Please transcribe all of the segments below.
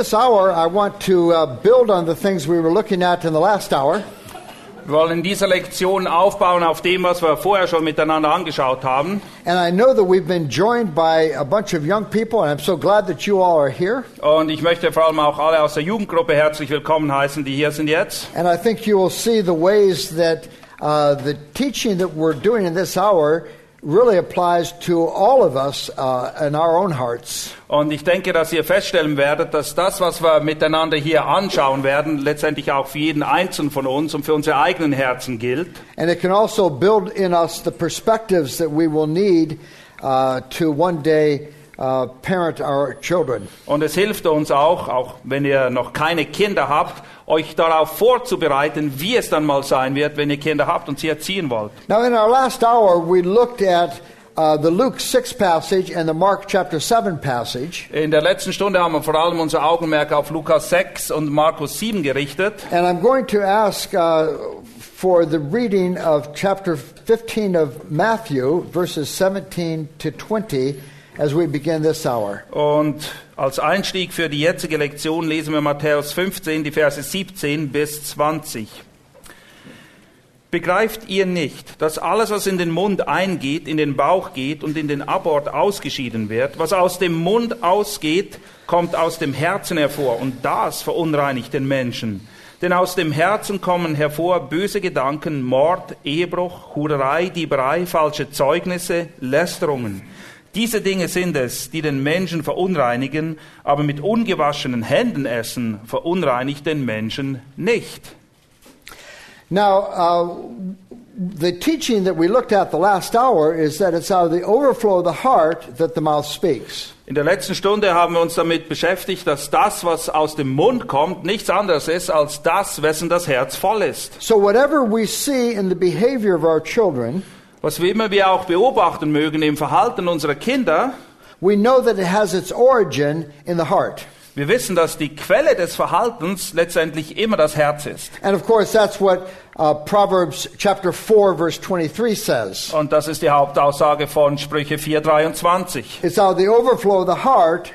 This hour, I want to uh, build on the things we were looking at in the last hour. Wir wollen in dieser Lektion aufbauen auf dem, was wir vorher schon miteinander angeschaut haben. And I know that we've been joined by a bunch of young people, and I'm so glad that you all are here. Und ich möchte vor allem auch alle aus der Jugendgruppe herzlich willkommen heißen, die hier sind jetzt. And I think you will see the ways that uh, the teaching that we're doing in this hour really applies to all of us uh, in our own hearts. Und ich denke, dass ihr feststellen werdet, dass das, was wir miteinander hier anschauen werden, letztendlich auch für jeden Einzelnen von uns und für unsere eigenen Herzen gilt. And it can also build in us the perspectives that we will need uh, to one day uh, parent our children. Und es hilft uns auch, auch wenn ihr noch keine Kinder habt, euch darauf vorzubereiten, wie es dann mal sein wird, wenn ihr Kinder habt und sie erziehen wollt. Now, in our last hour, we looked at uh, the Luke 6 passage and the Mark chapter 7 passage. In der letzten Stunde haben wir vor allem unser Augenmerk auf Lukas 6 und Markus 7 gerichtet. And I'm going to ask uh, for the reading of chapter 15 of Matthew, verses 17 to 20, as we begin this hour. Und als Einstieg für die jetzige Lektion lesen wir Matthäus 15, die Verse 17 bis 20. Begreift ihr nicht, dass alles, was in den Mund eingeht, in den Bauch geht und in den Abort ausgeschieden wird? Was aus dem Mund ausgeht, kommt aus dem Herzen hervor und das verunreinigt den Menschen. Denn aus dem Herzen kommen hervor böse Gedanken, Mord, Ehebruch, Hurerei, Dieberei, falsche Zeugnisse, Lästerungen. Diese Dinge sind es, die den Menschen verunreinigen, aber mit ungewaschenen Händen essen verunreinigt den Menschen nicht. Now, uh, the teaching that we looked at the last hour is that it's out of the overflow of the heart that the mouth speaks. In der letzten Stunde haben wir uns damit beschäftigt, dass das, was aus dem Mund kommt, nichts anderes ist als das, wessen das Herz voll ist. So, whatever we see in the behavior of our children, Was wir immer wir auch beobachten mögen im Verhalten unserer Kinder, we know that it has its origin in the heart. wir wissen, dass die Quelle des Verhaltens letztendlich immer das Herz ist. And of course, that's what uh, Proverbs chapter 4, verse 23 says. Und das ist die Hauptaussage von Sprüche 4,23. It's out of the overflow of the heart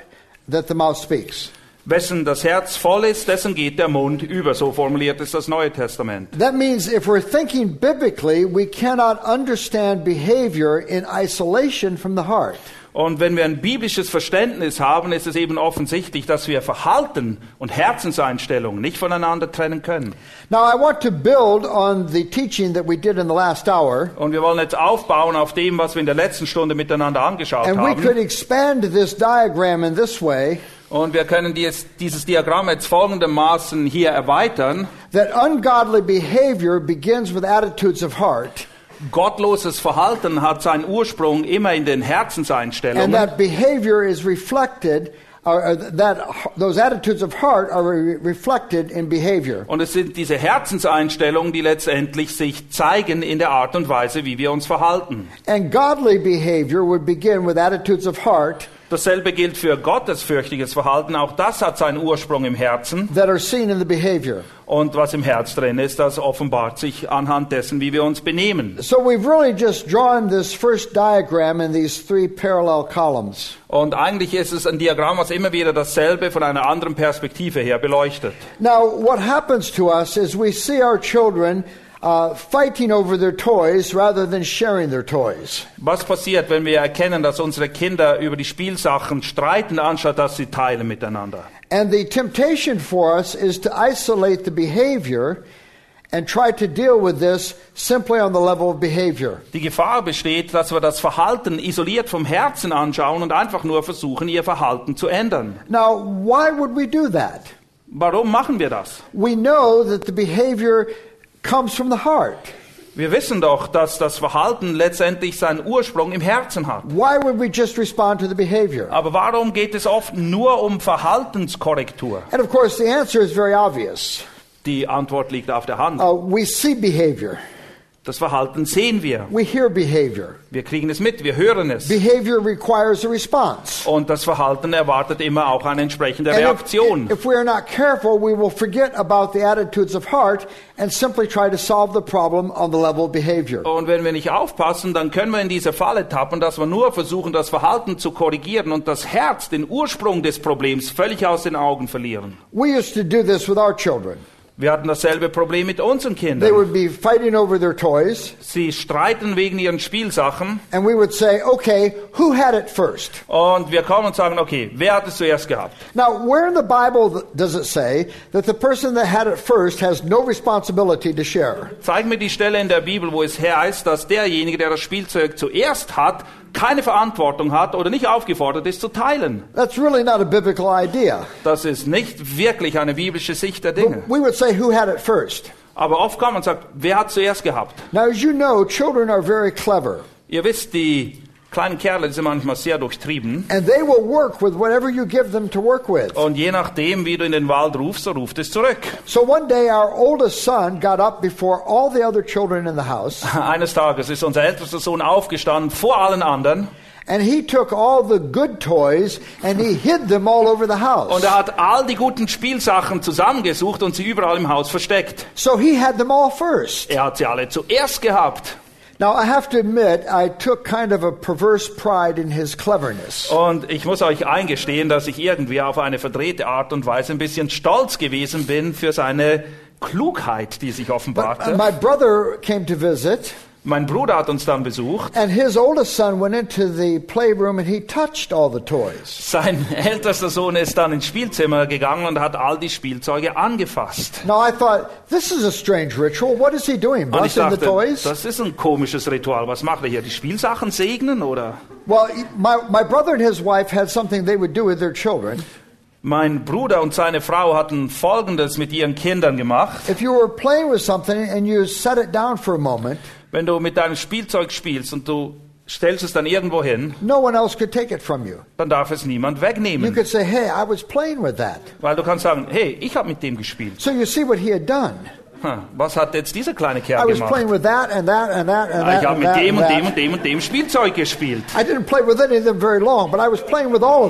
that the mouth speaks. Wessen das Herz voll ist, dessen geht der Mund über. So formuliert es das Neue Testament. That means if we're thinking biblically, we cannot understand behavior in isolation from the heart. Und wenn wir ein biblisches Verständnis haben, ist es eben offensichtlich, dass wir Verhalten und Herzenseinstellungen nicht voneinander trennen können. Now, I want to build on the teaching that we did in the last hour, Und wir wollen jetzt aufbauen auf dem, was wir in der letzten Stunde miteinander angeschaut and we could haben. expand this diagram in this way Und wir können dies, dieses Diagramm jetzt folgendermaßen hier erweitern. that ungodly behavior begins with attitudes of heart, Gottloses Verhalten hat seinen Ursprung immer in den and Herzenseinstellungen. that behavior is reflected, or that those attitudes of heart are re- reflected in behavior. Und es sind diese Herzenseinstellungen, die letztendlich sich zeigen in der Art und Weise, wie wir uns verhalten. And godly behavior would begin with attitudes of heart Dasselbe gilt für gottesfürchtiges Verhalten. Auch das hat seinen Ursprung im Herzen. that are seen in the behavior. Und was im Herz drin ist, das offenbart sich anhand dessen, wie wir uns benehmen. So we've really just drawn this first diagram in these three parallel columns. Und eigentlich ist es ein Diagramm, was immer wieder dasselbe von einer anderen Perspektive her beleuchtet. Now, what happens to us is we see our children uh, fighting over their toys rather than sharing their toys. Was passiert, wenn wir erkennen, dass unsere Kinder über die Spielsachen streiten, anstatt dass sie teilen miteinander? And the temptation for us is to isolate the behavior and try to deal with this simply on the level of behavior. Die Gefahr besteht, dass wir das Verhalten isoliert vom Herzen anschauen und einfach nur versuchen, ihr Verhalten zu ändern. Now, why would we do that? Warum machen wir das? We know that the behavior comes from the heart. Wir wissen doch, dass das Verhalten letztendlich seinen Ursprung im Herzen hat. Why would we just respond to the behavior? Aber warum geht es oft nur um Verhaltenskorrektur? And of course, the answer is very obvious. Die Antwort liegt auf der Hand. Uh, we see behavior, Das Verhalten sehen wir. we hear behavior. Wir kriegen es mit, wir hören es. Behavior requires a response. Und das Verhalten erwartet immer auch eine entsprechende And if, Reaktion. if we are not careful, we will forget about the attitudes of heart and simply try to solve the problem on the level of behavior. Und wenn wir nicht aufpassen, dann können wir in diese Falle tappen, dass wir nur versuchen, das Verhalten zu korrigieren und das Herz, den Ursprung des Problems, völlig aus den Augen verlieren. We used to do this with our children. Wir hatten dasselbe Problem mit unseren They Kindern. would be fighting over their toys, Sie streiten wegen ihren Spielsachen and we would say, okay, who had it first? und wir kommen und sagen, okay, wer hat es zuerst gehabt? Now, where in the Bible does it say that the person that had it first has no responsibility to share? Zeig mir die Stelle in der Bibel, wo es heißt, dass derjenige, der das Spielzeug zuerst hat, keine Verantwortung hat oder nicht aufgefordert ist zu teilen. That's really not a biblical idea. Das ist nicht wirklich eine biblische Sicht der Dinge. We would say, who had it first? Aber oft kommt man und sagt, wer hat zuerst gehabt? Now, as you know, children are very clever, Ihr wisst, die kleinen Kerle sind manchmal sehr durchtrieben. and they will work with whatever you give them to work with. Und je nachdem, wie du in den Wald rufst, so ruft es zurück. So one day, our oldest son got up before all the other children in the house, Eines Tages ist unser ältester Sohn aufgestanden vor allen anderen and he took all the good toys and he hid them all over the und house. er hat all die guten Spielsachen zusammengesucht und sie überall im Haus versteckt. So he had them all first. Er hat sie alle zuerst gehabt. Now, I have to admit, I took kind of a perverse pride in his cleverness. Und ich muss euch eingestehen, dass ich irgendwie auf eine verdrehte Art und Weise ein bisschen stolz gewesen bin für seine Klugheit, die sich But uh, offenbarte. my brother came to visit, Mein Bruder hat uns dann besucht. and his oldest son went into the playroom and he touched all the toys. Sein ältester Sohn ist dann ins Spielzimmer gegangen und hat all die Spielzeuge angefasst. Now, I thought, this is a strange ritual. What is he doing? Blessing the toys? das ist ein komisches Ritual. Was macht er hier? Die Spielsachen segnen oder? Well, my, my brother and his wife had something they would do with their children. Mein Bruder und seine Frau hatten Folgendes mit ihren Kindern gemacht. If you were playing with something and you set it down for a moment, Wenn du mit deinem Spielzeug spielst und du stellst es dann irgendwo hin, no one else could take it from you. dann darf es niemand You wegnehmen. could say, hey, I was playing with that. Weil du kannst sagen, hey, ich habe mit dem gespielt. So you see what he had done. Hm, was hat jetzt dieser kleine Kerl gemacht? that and that and that and Ah. Ich habe mit dem und dem und dem und dem Spielzeug gespielt. Long,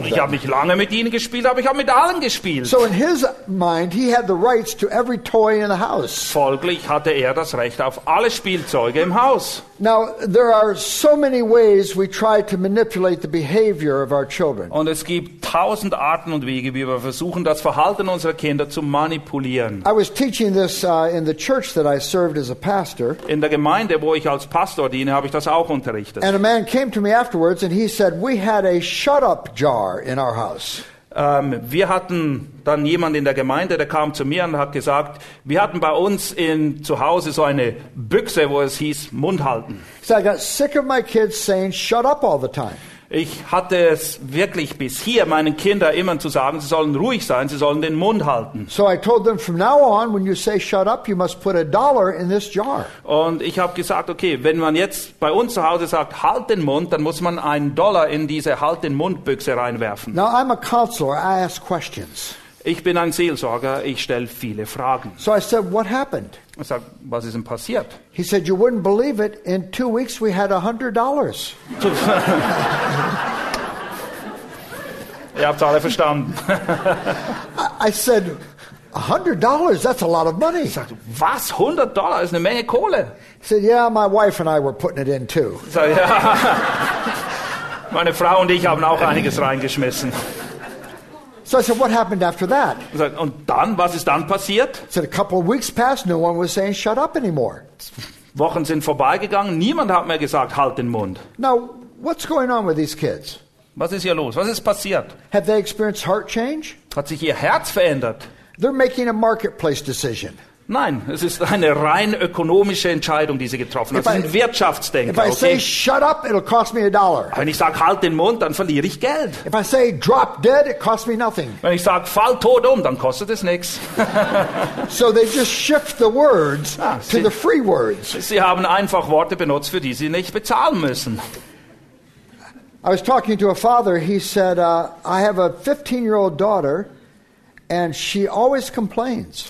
Ich habe nicht lange mit ihnen gespielt, aber ich habe mit allen gespielt. So in his mind, he had the rights to every toy in the house. Folglich hatte er das Recht auf alle Spielzeuge im Haus. Now, there are so many ways we try to manipulate the behavior of our children. Und es gibt tausend Arten und Wege, wie wir versuchen, das Verhalten unserer Kinder zu manipulieren. I was teaching this uh, in the church that I served as a pastor, In der Gemeinde, wo ich als Pastor diene, habe ich das auch unterrichtet. and a man came to me afterwards and he said, We had a shut up jar in our house. Ähm, wir hatten dann jemand in der Gemeinde, der kam zu mir und hat gesagt, wir hatten bei uns in, zu Hause so eine Büchse, wo es hieß, Mund halten. Said, I got sick of my kids saying, Shut up all the time. Ich hatte es wirklich bis hier meinen Kindern immer zu sagen, sie sollen ruhig sein, sie sollen den Mund halten. So I told them, From now on, when you say shut up, you must put a dollar in this jar. Und ich habe gesagt, okay, wenn man jetzt bei uns zu Hause sagt, halt den Mund, dann muss man einen Dollar in diese Halt den Mund Büchse reinwerfen. Now, I'm a counselor, I ask questions. Ich bin ein Seelsorger, ich stelle viele Fragen. So I said, What happened? Ich sage, was ist denn passiert? He said, You wouldn't believe it. In two weeks, we had a $100. Ihr habt alle verstanden. I said, $100? That's a lot of money. Ich sag, was? 100 Dollar ist eine Menge Kohle. He said, Yeah, my wife and I were putting it in too. Ich sag, ja. Meine Frau und ich haben auch einiges reingeschmissen. So I said, What happened after that? Und dann, was ist dann passiert? I said, A couple of weeks passed, no one was saying, Shut up anymore. Wochen sind vorbeigegangen, niemand hat mehr gesagt, halt den Mund. Now, what's going on with these kids? Was ist hier los? Was ist passiert? Have they experienced heart change? Hat sich ihr Herz verändert? They're making a marketplace decision. Nein, es ist eine rein ökonomische Entscheidung, die sie getroffen hat. If Sie I- sind If Wirtschaftsdenker. I say, Okay? Shut up, it'll cost me a dollar. Wenn ich sage, halt den Mund, dann verliere ich Geld. If I say, Drop dead, it costs me nothing. Wenn ich sage, fall tot um, dann kostet es nichts. So they just shift the words Ah, to see. the free words. Sie haben einfach Worte benutzt, für die sie nicht bezahlen müssen. I was talking to a father. He said, uh, I have a 15 year old daughter, and she always complains.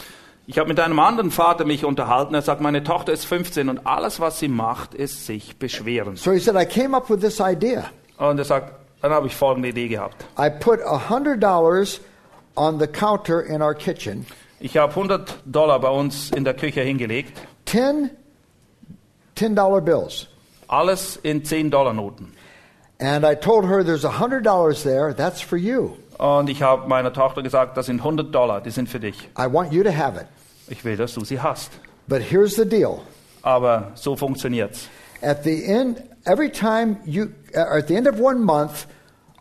Ich habe mit einem anderen Vater mich unterhalten. Er sagt, meine Tochter ist 15 und alles, was sie macht, ist sich beschweren. So he said, I came up with this idea. Und er sagt, dann habe ich folgende Idee gehabt. I put $100 on the counter in our kitchen, Ich habe 100 Dollar bei uns in der Küche hingelegt. 10 $10 bills. Alles in 10 Dollar Noten. And I told her, There's $100 there, that's for you. Und ich habe meiner Tochter gesagt, das sind 100 Dollar, die sind für dich. I want you to have it. Ich will, dass du sie hast. But here's the deal. Aber so funktioniert's. At the end, every time you, uh, at the end of one month,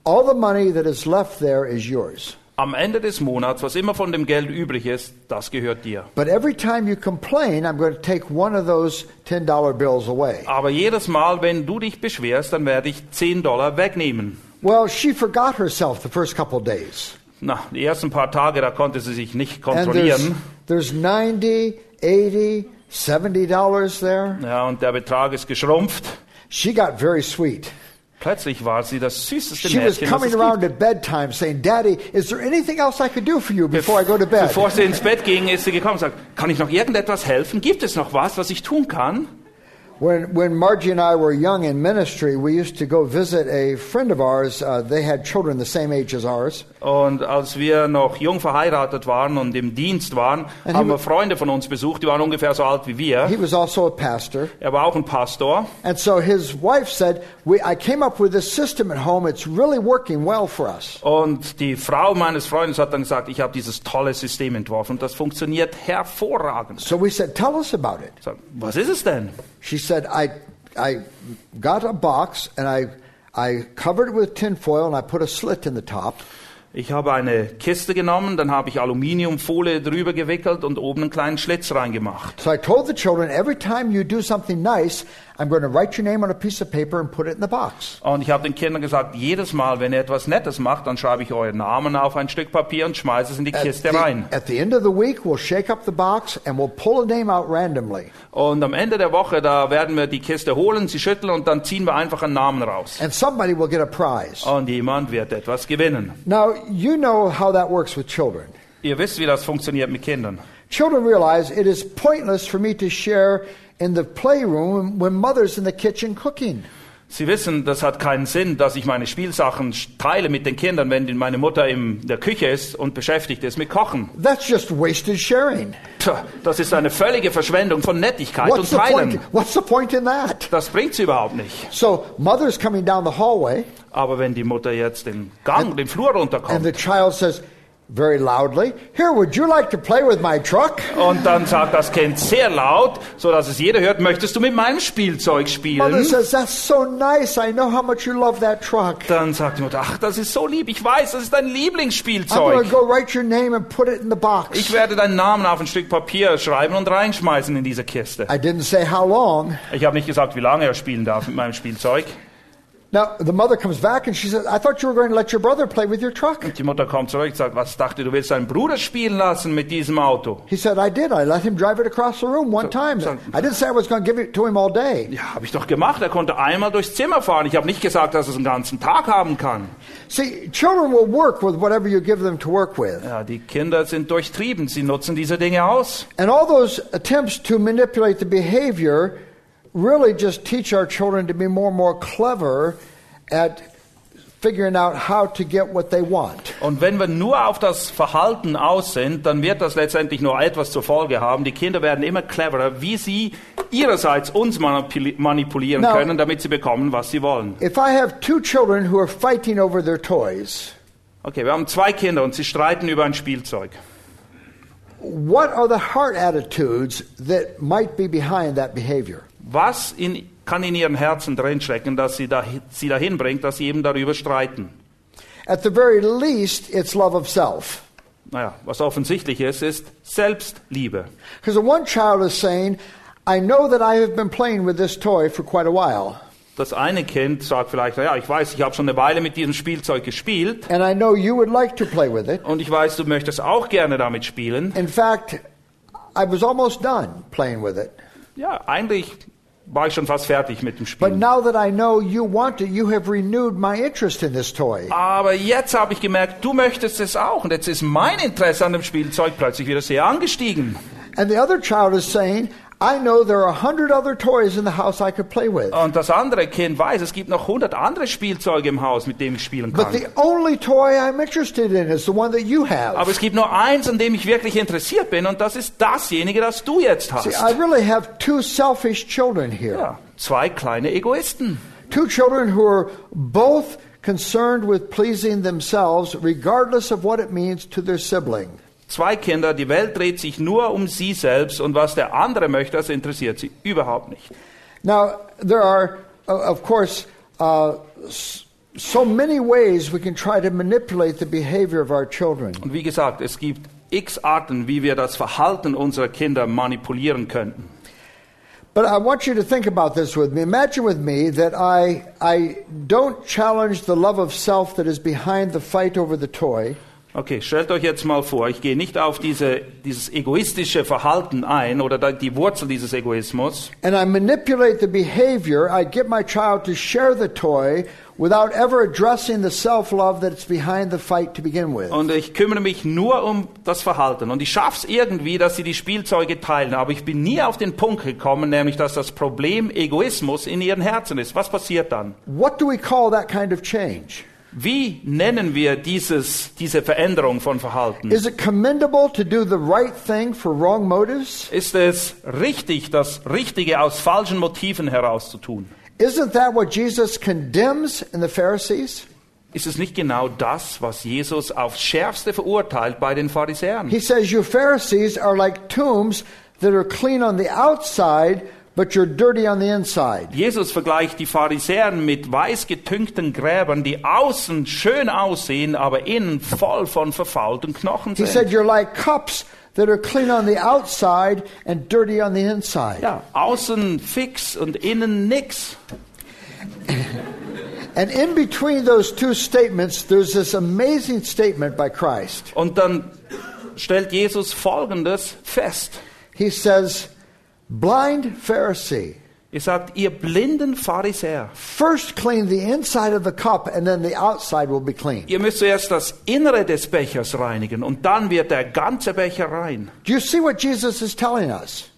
all the money that is left there is yours. Am Ende des Monats, was immer von dem Geld übrig ist, das gehört dir. But every time you complain, I'm going to take one of those $10 bills away. Aber jedes Mal, wenn du dich beschwerst, dann werde ich 10 Dollar wegnehmen. Well, she forgot herself the first couple of days. Na, die ersten paar Tage, da konnte sie sich nicht And there's, kontrollieren. there's 90, 80, 70 dollars there. Ja, und der Betrag ist geschrumpft. She got very sweet. Plötzlich war sie das süßeste She was Mädchen, das coming around at bedtime saying, Daddy, is there anything else I could do for you before I go to bed? Bevor sie ins Bett ging, ist sie gekommen und sagt, kann ich noch irgendetwas helfen? Gibt es noch was, was ich tun kann? When, when Margie and I were young in ministry, we used to go visit a friend of ours. Uh, they had children the same age as ours. Und als wir noch jung verheiratet waren und im Dienst waren, And haben wir Freunde von uns besucht, die waren ungefähr so alt wie wir. He was also a pastor. Er war auch ein Pastor. And so his wife said, we, I came up with this system at home. It's really working well for us. Und die Frau meines Freundes hat dann gesagt, ich habe dieses tolle System entworfen und das funktioniert hervorragend. So we said, Tell us about it. Sag, was ist es denn? She said, I, I got a box and I, I covered it with tinfoil and I put a slit in the top. Ich habe eine Kiste genommen, dann habe ich Aluminiumfolie drüber gewickelt und oben einen kleinen Schlitz reingemacht. So I told the children, every time you do something nice, I'm going to write your name on a piece of paper and put it in the box. Und ich habe den Kindern gesagt, jedes Mal, wenn ihr etwas Nettes macht, dann schreibe ich euren Namen auf ein Stück Papier und schmeiße es in die At Kiste the, rein. at the end of the week, we'll shake up the box and we'll pull a name out randomly. Und am Ende der Woche, da werden wir die Kiste holen, sie schütteln und dann ziehen wir einfach einen Namen raus. And somebody will get a prize. Und jemand wird etwas gewinnen. Now, you know how that works with children. Ihr wisst, wie das funktioniert mit Kindern. Children realize it is pointless for me to share in the playroom when mother's in the kitchen cooking. Sie wissen, das hat keinen Sinn, dass ich meine Spielsachen teile mit den Kindern, wenn meine Mutter in der Küche ist und beschäftigt ist mit Kochen. That's just wasted sharing. Tja, das ist eine völlige Verschwendung von Nettigkeit What's und the point? Teilen. What's the point in that? Das bringt sie überhaupt nicht. So, mother's coming down the hallway, Aber wenn die Mutter jetzt den Gang, den Flur and runterkommt the child says very loudly, Here, would you like to play with my truck? und dann sagt das Kind sehr laut, so dass es jeder hört, möchtest du mit meinem Spielzeug Mother spielen? says, That's so nice. I know how much you love that truck. Dann sagt die Mutter, ach, das ist so lieb, ich weiß, das ist dein Lieblingsspielzeug. to go write your name and put it in the box. Ich werde deinen Namen auf ein Stück Papier schreiben und reinschmeißen in diese Kiste. I didn't say how long. Ich habe nicht gesagt, wie lange er spielen darf mit meinem Spielzeug. Now, the mother comes back and she says, I thought you were going to let your brother play with your truck. Die Mutter kommt zurück und sagt, was dachte du willst deinen Bruder spielen lassen mit diesem Auto? He said, I did. I let him drive it across the room one time. so- I didn't say I was going to give it to him all day. Ja, habe ich doch gemacht. Er konnte einmal durchs Zimmer fahren. Ich habe nicht gesagt, dass er es einen ganzen Tag haben kann. See, children will work with whatever you give them to work with. Ja, die Kinder sind durchtrieben. Sie nutzen diese Dinge aus. And all those attempts to manipulate the behavior really just teach our children to be more and more clever at figuring out how to get what they want. Und wenn wir nur auf das Verhalten aus sind, dann wird das letztendlich nur etwas zur Folge haben. Die Kinder werden immer cleverer, wie sie ihrerseits uns manipuli- manipulieren Now- können, damit sie bekommen, was sie wollen. If I have two children who are fighting over their toys, Okay, wir haben zwei Kinder und sie streiten über ein Spielzeug. What are the heart attitudes that might be behind that behavior? Was in, kann in ihren Herzen drinstecken, dass sie, da, sie dahin bringt, dass sie eben darüber streiten? At the very least, it's love of self. Naja, was offensichtlich ist, ist Selbstliebe. Because one child is saying, I know that I have been playing with this toy for quite a while, Das eine Kind sagt vielleicht, ja, ich weiß, ich habe schon eine Weile mit diesem Spielzeug gespielt and I know you would like to play with it. und ich weiß, du möchtest auch gerne damit spielen. In fact, I was almost done playing with it. Ja, eigentlich war ich schon fast fertig mit dem But Spiel. now that I know you want it, you have renewed my interest in this toy. Aber jetzt habe ich gemerkt, du möchtest es auch und jetzt ist mein Interesse an dem Spielzeug plötzlich wieder sehr angestiegen. And the other child is saying, I know there are a hundred other toys in the house I could play with. Und das andere Kind weiß, es gibt noch hundert andere Spielzeuge im Haus, mit denen ich spielen kann. But the only toy I'm interested in is the one that you have. Aber es gibt nur eins, an dem ich wirklich interessiert bin und das ist dasjenige, das du jetzt hast. See. I really have two selfish children here. Ja, zwei kleine Egoisten. Two children who are both concerned with pleasing themselves, regardless of what it means to their sibling. Zwei Kinder, die Welt dreht sich nur um sie selbst und was der andere möchte, das interessiert sie überhaupt nicht. Now, there are, uh, of course, uh, so many ways we can try to manipulate the behavior of our children. Und wie gesagt, es gibt x Arten, wie wir das Verhalten unserer Kinder manipulieren könnten. But I want you to think about this with me. Imagine with me that I, I don't challenge the love of self that is behind the fight over the toy. Okay, stellt euch jetzt mal vor, ich gehe nicht auf diese, dieses egoistische Verhalten ein oder die Wurzel dieses Egoismus, And I manipulate the behavior. I get my child to share the toy without ever addressing the self love that's behind the fight to begin with. und ich kümmere mich nur um das Verhalten. Und ich schaffe es irgendwie, dass sie die Spielzeuge teilen. Aber ich bin nie auf den Punkt gekommen, nämlich dass das Problem Egoismus in ihren Herzen ist. Was passiert dann? What do we call that kind of change? Wie nennen wir dieses, diese Veränderung von Verhalten? Is it commendable to do the right thing for wrong motives? Ist es richtig, das Richtige aus falschen Motiven herauszutun? Isn't that what Jesus condemns in the Pharisees? Ist es nicht genau das, was Jesus aufs Schärfste verurteilt bei den Pharisäern? He says, You Pharisees are like tombs that are clean on the outside, but you're dirty on the inside. Jesus vergleicht die Pharisäer mit weiß getünkten Gräbern, die außen schön aussehen, aber innen voll von verfaulten Knochen He said, sind. You're like cups that are clean on the outside and dirty on the inside. Ja, außen fix und innen nix. And in between those two statements, there's this amazing statement by Christ. Und dann stellt Jesus Folgendes fest. He says, Blind Pharisee, Er sagt, ihr blinden Pharisäer, first clean the inside of the cup, and then the outside will be clean. ihr müsst zuerst das Innere des Bechers reinigen und dann wird der ganze Becher rein. Do you see what Jesus is telling us?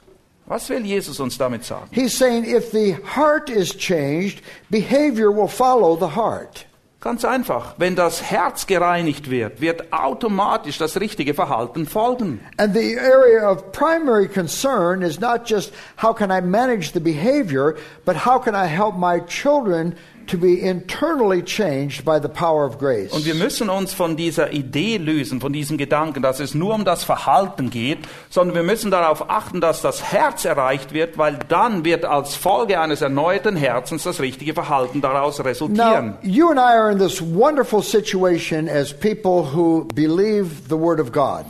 Was will Jesus uns damit sagen? He's saying if the heart is changed, behavior will follow the heart. Ganz einfach, wenn das Herz gereinigt wird, wird automatisch das richtige Verhalten folgen. And the area of primary concern is not just how can I manage the behavior, but how can I help my children to be internally changed by the power of grace. Und wir müssen uns von dieser Idee lösen, von diesem Gedanken, dass es nur um das Verhalten geht, sondern wir müssen darauf achten, dass das Herz erreicht wird, weil dann wird als Folge eines erneuerten Herzens das richtige Verhalten daraus resultieren. Now, you and I are in this wonderful situation as people who believe the Word of God.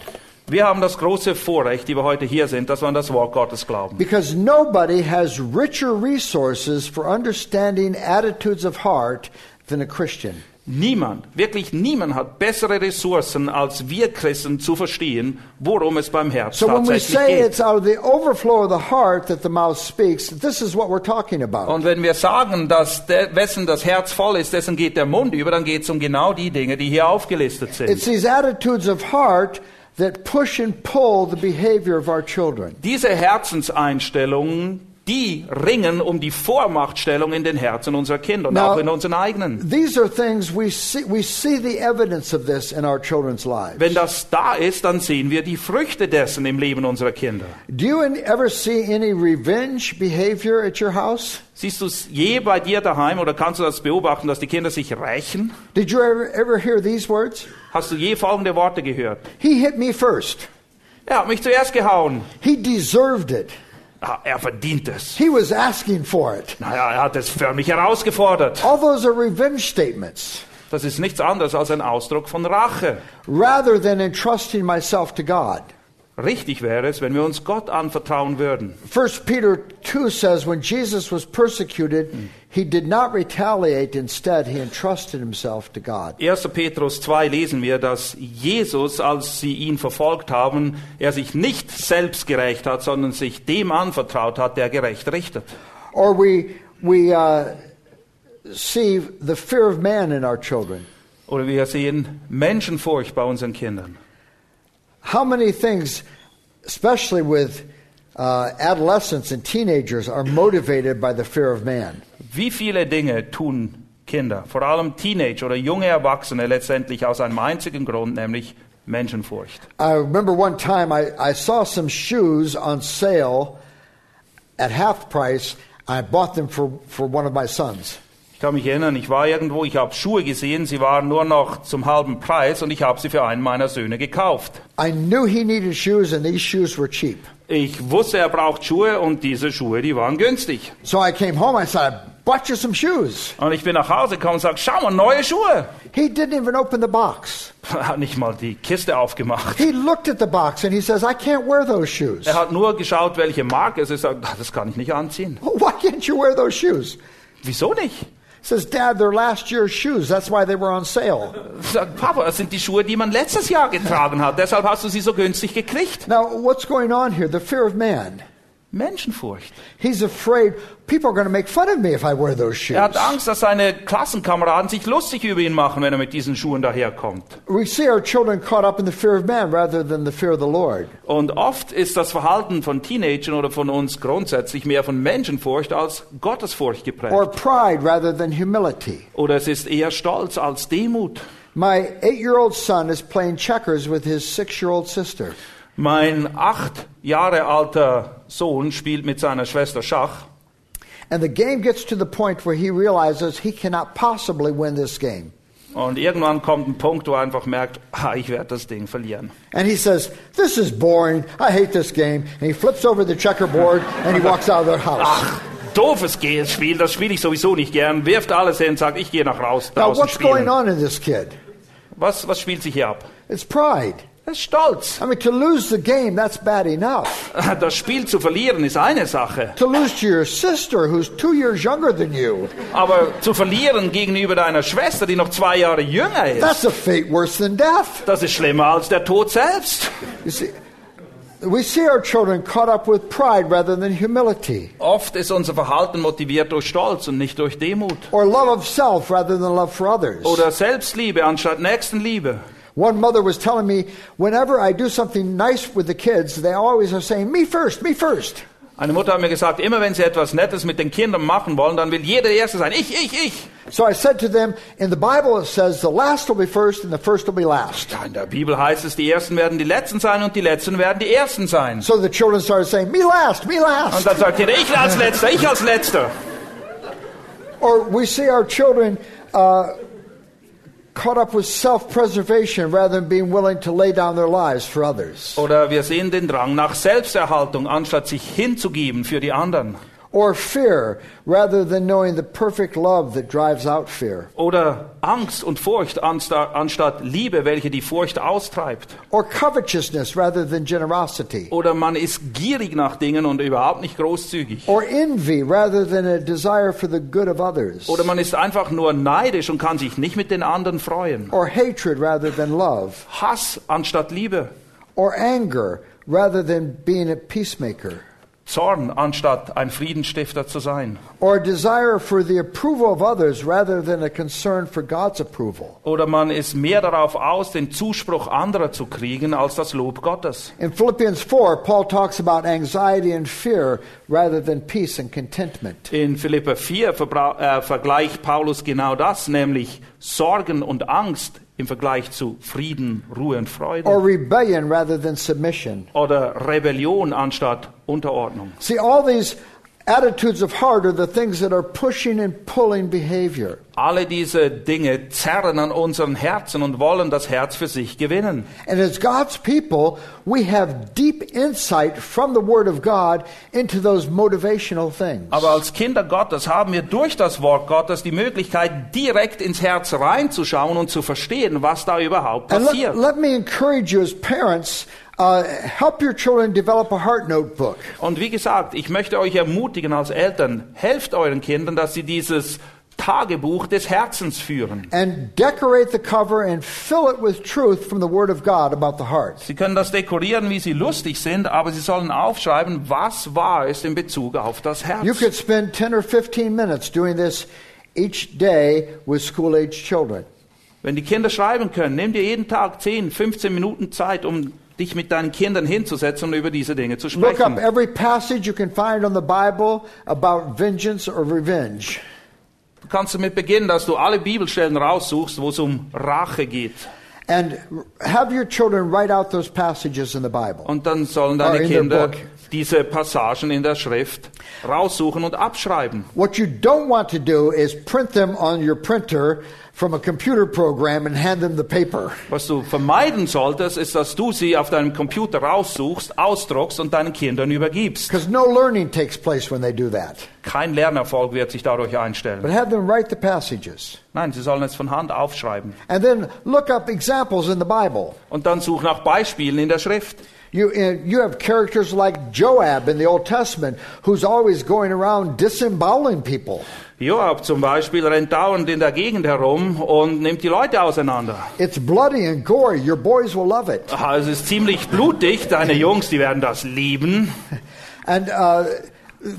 Wir haben das große Vorrecht, die wir heute hier sind, dass wir an das Wort Gottes glauben. Because nobody has richer resources for understanding attitudes of heart than a Christian. Niemand, wirklich niemand hat bessere Ressourcen als wir Christen zu verstehen, worum es beim Herz So when we tatsächlich say geht. it's out of the overflow of the heart that the mouth speaks, this is what we're talking about. Und wenn wir sagen, dass der, wessen das Herz voll ist, dessen geht der Mund über, dann geht es um genau die Dinge, die hier aufgelistet It's sind. these attitudes of heart that push and pull the behavior of our children. Diese Herzenseinstellungen die ringen um die Vormachtstellung in den Herzen unserer Kinder und Now- auch in unseren eigenen. These are things we see, we see the evidence of this in our children's lives. Wenn das da ist, dann sehen wir die Früchte dessen im Leben unserer Kinder. Do you ever see any revenge behavior at your house? Siehst du es je bei dir daheim oder kannst du das beobachten, dass die Kinder sich rächen? Did you ever, ever hear these words? Hast du je folgende Worte gehört? He hit me first. Er hat mich zuerst gehauen. He deserved it. Er verdient es. He was asking for it. Naja, er hat es förmlich herausgefordert. All those are revenge statements. Das ist nichts anderes als ein Ausdruck von Rache. Rather than entrusting myself to God. Richtig wäre es, wenn wir uns Gott anvertrauen würden. 1 Peter 2 says, when Jesus was persecuted, he did not retaliate. Instead, he entrusted himself to God. 1. Petrus 2 lesen wir, dass Jesus, als sie ihn verfolgt haben, er sich nicht selbst gerecht hat, sondern sich dem anvertraut hat, der gerecht richtet. Or we, we uh, see the fear of man in our children. Oder wir sehen Menschenfurcht bei unseren Kindern. How many things, especially with uh, adolescents and teenagers, are motivated by the fear of man? Wie viele Dinge tun Kinder, vor allem Teenager oder junge Erwachsene letztendlich aus einem einzigen Grund, nämlich Menschenfurcht. I remember one time I, I saw some shoes on sale at half price. I bought them for, for one of my sons. Ich kann mich erinnern, ich war irgendwo, ich habe Schuhe gesehen, sie waren nur noch zum halben Preis und ich habe sie für einen meiner Söhne gekauft. I knew he needed shoes, and these shoes were cheap. Ich wusste, er braucht Schuhe und diese Schuhe, die waren günstig. So I came home. I said, I bought you some shoes. Und ich bin nach Hause gekommen und sage, schau mal, neue Schuhe. He didn't even open the box. Er hat nicht mal die Kiste aufgemacht. He looked at the box and he says, I can't wear those shoes. Er hat nur geschaut, welche Marke es ist. Er sagt, das kann ich nicht anziehen. Why can't you wear those shoes? Wieso nicht? Says, Dad, they're last year's shoes. That's why they were on sale. Ich Papa, das sind die Schuhe, die man letztes Jahr getragen hat. Deshalb hast du sie so günstig gekriegt. Now, what's going on here? The fear of man. Menschenfurcht. He's afraid people are going to make fun of me if I wear those shoes. Er hat Angst, dass seine Klassenkameraden sich lustig über ihn machen, wenn er mit diesen Schuhen daherkommt. We see our children caught up in the fear of man rather than the fear of the Lord. Und oft ist das Verhalten von Teenagern oder von uns grundsätzlich mehr von Menschenfurcht als Gottesfurcht geprägt. Or pride rather than humility. Oder es ist eher Stolz als Demut. My eight year old son is playing checkers with his six year old sister. Mein acht Jahre alter Sohn spielt mit seiner Schwester Schach. And the game gets to the point where he realizes he cannot possibly win this game. Und irgendwann kommt ein Punkt, wo er einfach merkt, ah, ich werde das Ding verlieren. And he says, This is boring. I hate this game. And he flips over the checkerboard and he walks out of their house. Ach, doofes Spiel, das spiele ich sowieso nicht gern. Wirft alles hin, sagt, ich gehe nach raus, Now, what's going spielen. on in this kid? Was, was spielt sich hier ab? It's pride. Ist Stolz. I mean, to lose the game, that's bad enough. Das Spiel zu verlieren ist eine Sache. To lose to your sister, who's two years younger than you, Aber zu verlieren gegenüber deiner Schwester, die noch zwei Jahre jünger ist, that's a fate worse than death. das ist schlimmer als der Tod selbst. You see, we see our children caught up with pride rather than humility, Oft ist unser Verhalten motiviert durch Stolz und nicht durch Demut. or love of self rather than love for others. Oder Selbstliebe anstatt Nächstenliebe. One mother was telling me, whenever I do something nice with the kids, they always are saying, Me first, me first. Eine Mutter hat mir gesagt, immer wenn sie etwas Nettes mit den Kindern machen wollen, dann will jeder der Erste sein. Ich, ich, ich. So I said to them, In the Bible it says, the last will be first and the first will be last. Ja, in der Bibel heißt es, die Ersten werden die Letzten sein und die Letzten werden die Ersten sein. So the children started saying, Me last, me last. Und dann sagt jeder, ich als Letzter, ich als Letzter. Or we see our children uh, Oder wir sehen den Drang nach Selbsterhaltung, anstatt sich hinzugeben für die anderen. Or fear rather than knowing the perfect love that drives out fear. Oder Angst und Furcht ansta- anstatt Liebe, welche die Furcht austreibt. Or covetousness rather than generosity. Oder man ist gierig nach Dingen und überhaupt nicht großzügig. Or envy rather than a desire for the good of others. Oder man ist einfach nur neidisch und kann sich nicht mit den anderen freuen. Or hatred rather than love. Hass anstatt Liebe. Or anger rather than being a peacemaker. Zorn, anstatt ein Friedensstifter zu sein. or a desire for the approval of others rather than a concern for God's approval. Oder man ist mehr darauf aus, den Zuspruch anderer zu kriegen, als das Lob Gottes. In Philippians 4, Paul talks about anxiety and fear rather than peace and contentment. In Philippa 4 verbra- äh, vergleicht Paulus genau das, nämlich Sorgen und Angst im Vergleich zu Frieden, Ruhe und Freude. Or rebellion rather than submission. Oder Rebellion anstatt Unterordnung. See, all these attitudes of heart are the things that are pushing and pulling behavior. Alle diese Dinge zerren an unseren Herzen und wollen das Herz für sich gewinnen. And as God's people, we have deep insight from the Word of God into those motivational things. Aber als Kinder Gottes haben wir durch das Wort Gottes die Möglichkeit, direkt ins Herz reinzuschauen und zu verstehen, was da überhaupt And passiert. let, let me encourage you as parents, uh, help your children develop a heart notebook. Und wie gesagt, ich möchte euch ermutigen als Eltern, helft euren Kindern, dass sie dieses Tagebuch des Herzens führen. and decorate the cover and fill it with truth from the Word of God about the heart. Sie können das dekorieren, wie sie lustig sind, aber sie sollen aufschreiben, was wahr ist in Bezug auf das You Herz. could spend 10 or 15 minutes doing this each day with school age children. Wenn die Kinder schreiben können, nimm dir jeden Tag 10, 15 Minuten Zeit, um dich mit deinen Kindern hinzusetzen und über diese Dinge zu Look up sprechen. every passage you can find on the Bible about vengeance or revenge. Du kannst damit beginnen, dass du alle Bibelstellen raussuchst, wo es um Rache geht. And have your children write out those passages in the Bible. Und dann sollen deine Kinder diese Passagen in der Schrift raussuchen und abschreiben. What you don't want to do is print them on your printer from a computer program and hand them the paper. Was du vermeiden solltest, ist, dass du sie auf deinem Computer raussuchst, ausdruckst und deinen Kindern übergibst. Because no learning takes place when they do that. Kein Lernerfolg wird sich dadurch But einstellen. have them write the passages. Nein, sie sollen es von Hand aufschreiben. And then look up examples in the Bible. Und dann such nach Beispielen in der Schrift. You, uh, you have characters like Joab in the Old Testament who's always going around disemboweling people. Joab zum Beispiel rennt dauernd in der Gegend herum und nimmt die Leute auseinander. It's bloody and gory. Your boys will love it. Ah, Es ist ziemlich blutig, deine Jungs, die werden das lieben. And uh,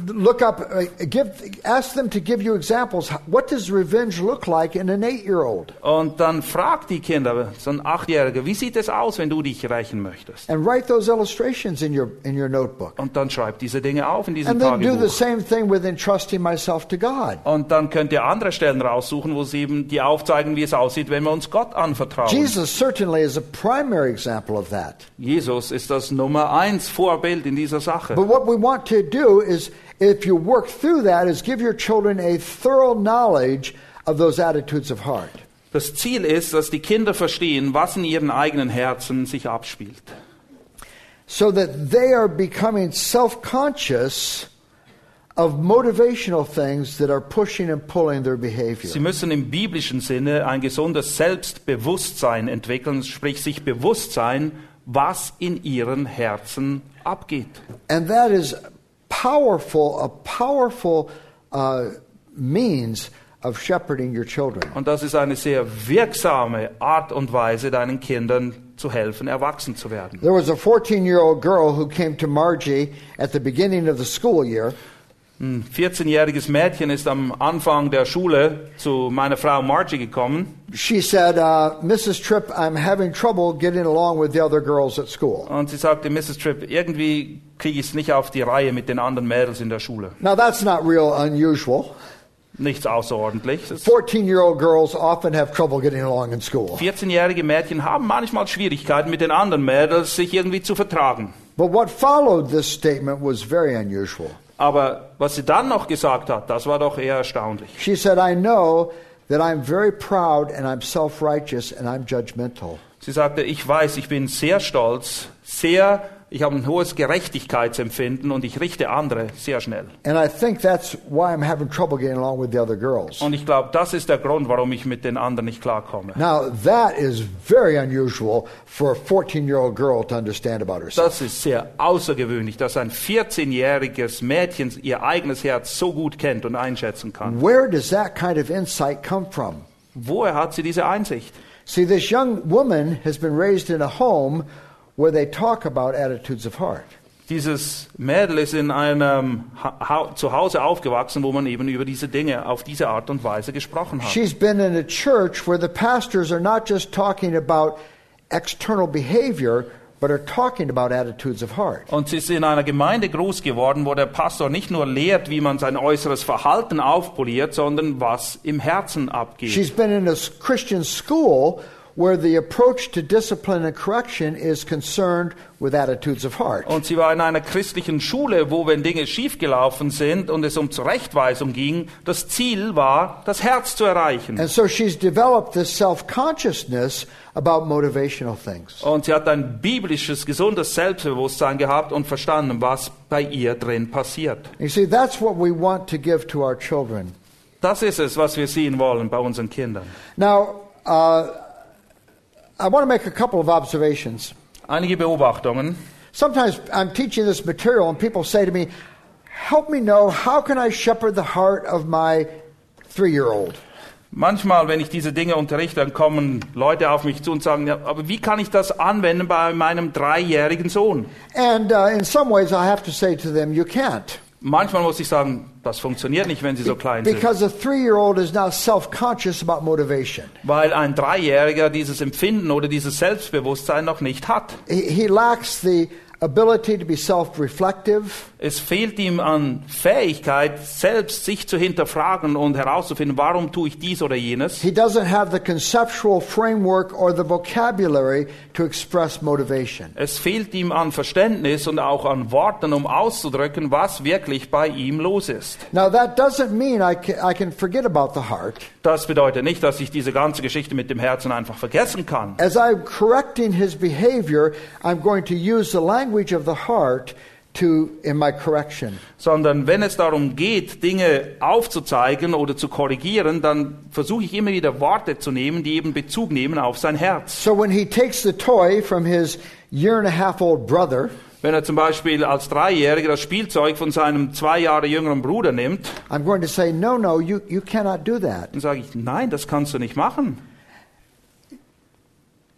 look up, uh, give, ask them to give you examples. What does revenge look like in an eight-year-old? Und dann frag die Kinder, so ein Achtjähriger, wie sieht es aus, wenn du dich rächen möchtest? And write those illustrations in your in your notebook. Und dann schreib diese Dinge auf in diesem And then do the Tagebuch. same thing with entrusting myself to God. Und dann könnt ihr andere Stellen raussuchen, wo sie eben die aufzeigen, wie es aussieht, wenn wir uns Gott anvertrauen. Jesus certainly is a primary example of that. Jesus ist das Nummer eins Vorbild in dieser Sache. But what we want to do is, if you work through that, is give your children a thorough knowledge of those attitudes of heart. Das Ziel ist, dass die Kinder verstehen, was in ihren eigenen Herzen sich abspielt. So that they are becoming self conscious of motivational things that are pushing and pulling their behavior. Sie müssen im biblischen Sinne ein gesundes Selbstbewusstsein entwickeln, sprich sich bewusst sein, was in ihren Herzen abgeht. And that is powerful, a powerful uh, means of shepherding your children. Und das ist eine sehr wirksame Art und Weise, deinen Kindern zu helfen, erwachsen zu werden. There was a 14 year old girl who came to Margie at the beginning of the school year. Ein 14-jähriges Mädchen ist am Anfang der Schule zu meiner Frau Margie gekommen She said, uh, Mrs. Tripp, I'm having trouble getting along with the other girls at school. und sie sagte, Mrs. Tripp, irgendwie kriege ich es nicht auf die Reihe mit den anderen Mädels in der Schule. Now, that's not real unusual. Nichts Außerordentliches. 14 year old girls often have trouble getting along in school. 14-jährige Mädchen haben manchmal Schwierigkeiten mit den anderen Mädels, sich irgendwie zu vertragen. But what followed this statement was very unusual. Aber was sie dann noch gesagt hat, das war doch eher erstaunlich. She said, I know that I'm very proud and I'm self righteous and I'm judgmental. Sie sagte, ich weiß, ich bin sehr stolz, sehr, ich habe ein hohes Gerechtigkeitsempfinden und ich richte andere sehr schnell. Und ich glaube, das ist der Grund, warum ich mit den anderen nicht klarkomme. Now, that is very unusual for a 14 year old girl to understand about herself. Das ist sehr außergewöhnlich, dass ein 14-jähriges Mädchen ihr eigenes Herz so gut kennt und einschätzen kann. Where does that kind of insight come from? Woher hat sie diese Einsicht? See, this young woman has been raised in a home where they talk about attitudes of heart. Dieses Mädel ist in einem ha ha Zuhause aufgewachsen, wo man eben über diese Dinge auf diese Art und Weise gesprochen hat. She's been in a church where the pastors are not just talking about external behavior, but are talking about attitudes of heart. Und sie ist in einer Gemeinde groß geworden, wo der Pastor nicht nur lehrt, wie man sein äußeres Verhalten aufpoliert, sondern was im Herzen abgeht. She's been in a Christian school where the approach to discipline and correction is concerned with attitudes of heart. Und sie war in einer christlichen Schule, wo, wenn Dinge schiefgelaufen sind und es um Zurechtweisung ging, das Ziel war, das Herz zu erreichen. And so she's developed this self consciousness about motivational things. Und sie hat ein biblisches, gesundes Selbstbewusstsein gehabt und verstanden, was bei ihr drin passiert. You see, that's what we want to give to our children. Das ist es, was wir sehen wollen bei unseren Kindern. Now, uh, I want to make a couple of observations. Einige Beobachtungen. Sometimes I'm teaching this material, and people say to me, Help me know how can I shepherd the heart of my three year old? Manchmal, wenn ich diese Dinge unterrichte, dann kommen Leute auf mich zu und sagen, ja, aber wie kann ich das anwenden bei meinem dreijährigen Sohn? And uh, in some ways, I have to say to them, You can't. Manchmal muss ich sagen, das funktioniert nicht, wenn sie so klein sind. Because a three year old is now self conscious about motivation. Weil ein Dreijähriger dieses Empfinden oder dieses Selbstbewusstsein noch nicht hat. He, he lacks the ability to be self reflective. Es fehlt ihm an Fähigkeit, selbst sich zu hinterfragen und herauszufinden, warum tue ich dies oder jenes. He doesn't have the conceptual framework or the vocabulary to express motivation. Es fehlt ihm an Verständnis und auch an Worten, um auszudrücken, was wirklich bei ihm los ist. Now, that doesn't mean I can, I can forget about the heart. Das bedeutet nicht, dass ich diese ganze Geschichte mit dem Herzen einfach vergessen kann. As I'm correcting his behavior, I'm going to use the language of the heart to in my correction. Sondern wenn es darum geht, Dinge aufzuzeigen oder zu korrigieren, dann versuche ich immer wieder Worte zu nehmen, die eben Bezug nehmen auf sein Herz. So when he takes the toy from his year and a half old brother, Wenn er zum Beispiel als Dreijähriger das Spielzeug von seinem zwei Jahre jüngeren Bruder nimmt, I'm going to say, no, no, you, you cannot do that. dann sage ich, nein, das kannst du nicht machen.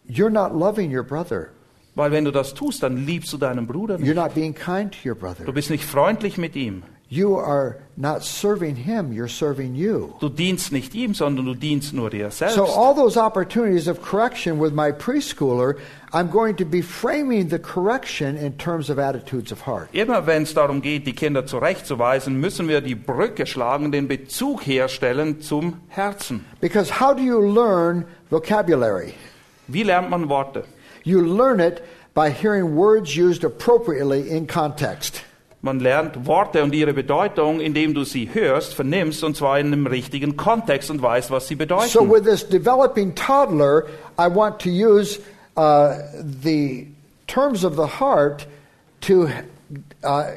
You're not loving your brother. Weil wenn du das tust, dann liebst du deinen Bruder You're nicht. not being kind to your Du bist nicht freundlich mit ihm. You are not serving him, you're serving you. Du dienst nicht ihm, sondern du dienst nur dir selbst. So, all those opportunities of correction with my preschooler, I'm going to be framing the correction in terms of attitudes of heart. Immer wenn es darum geht, die Kinder zurechtzuweisen, müssen wir die Brücke schlagen, den Bezug herstellen zum Herzen. Because how do you learn vocabulary? Wie lernt man Worte? You learn it by hearing words used appropriately in context. Man lernt Worte und ihre Bedeutung, indem du sie hörst, vernimmst, und zwar in einem richtigen Kontext und weißt, was sie bedeuten. So, with this developing toddler, I want to use uh, the terms of the heart to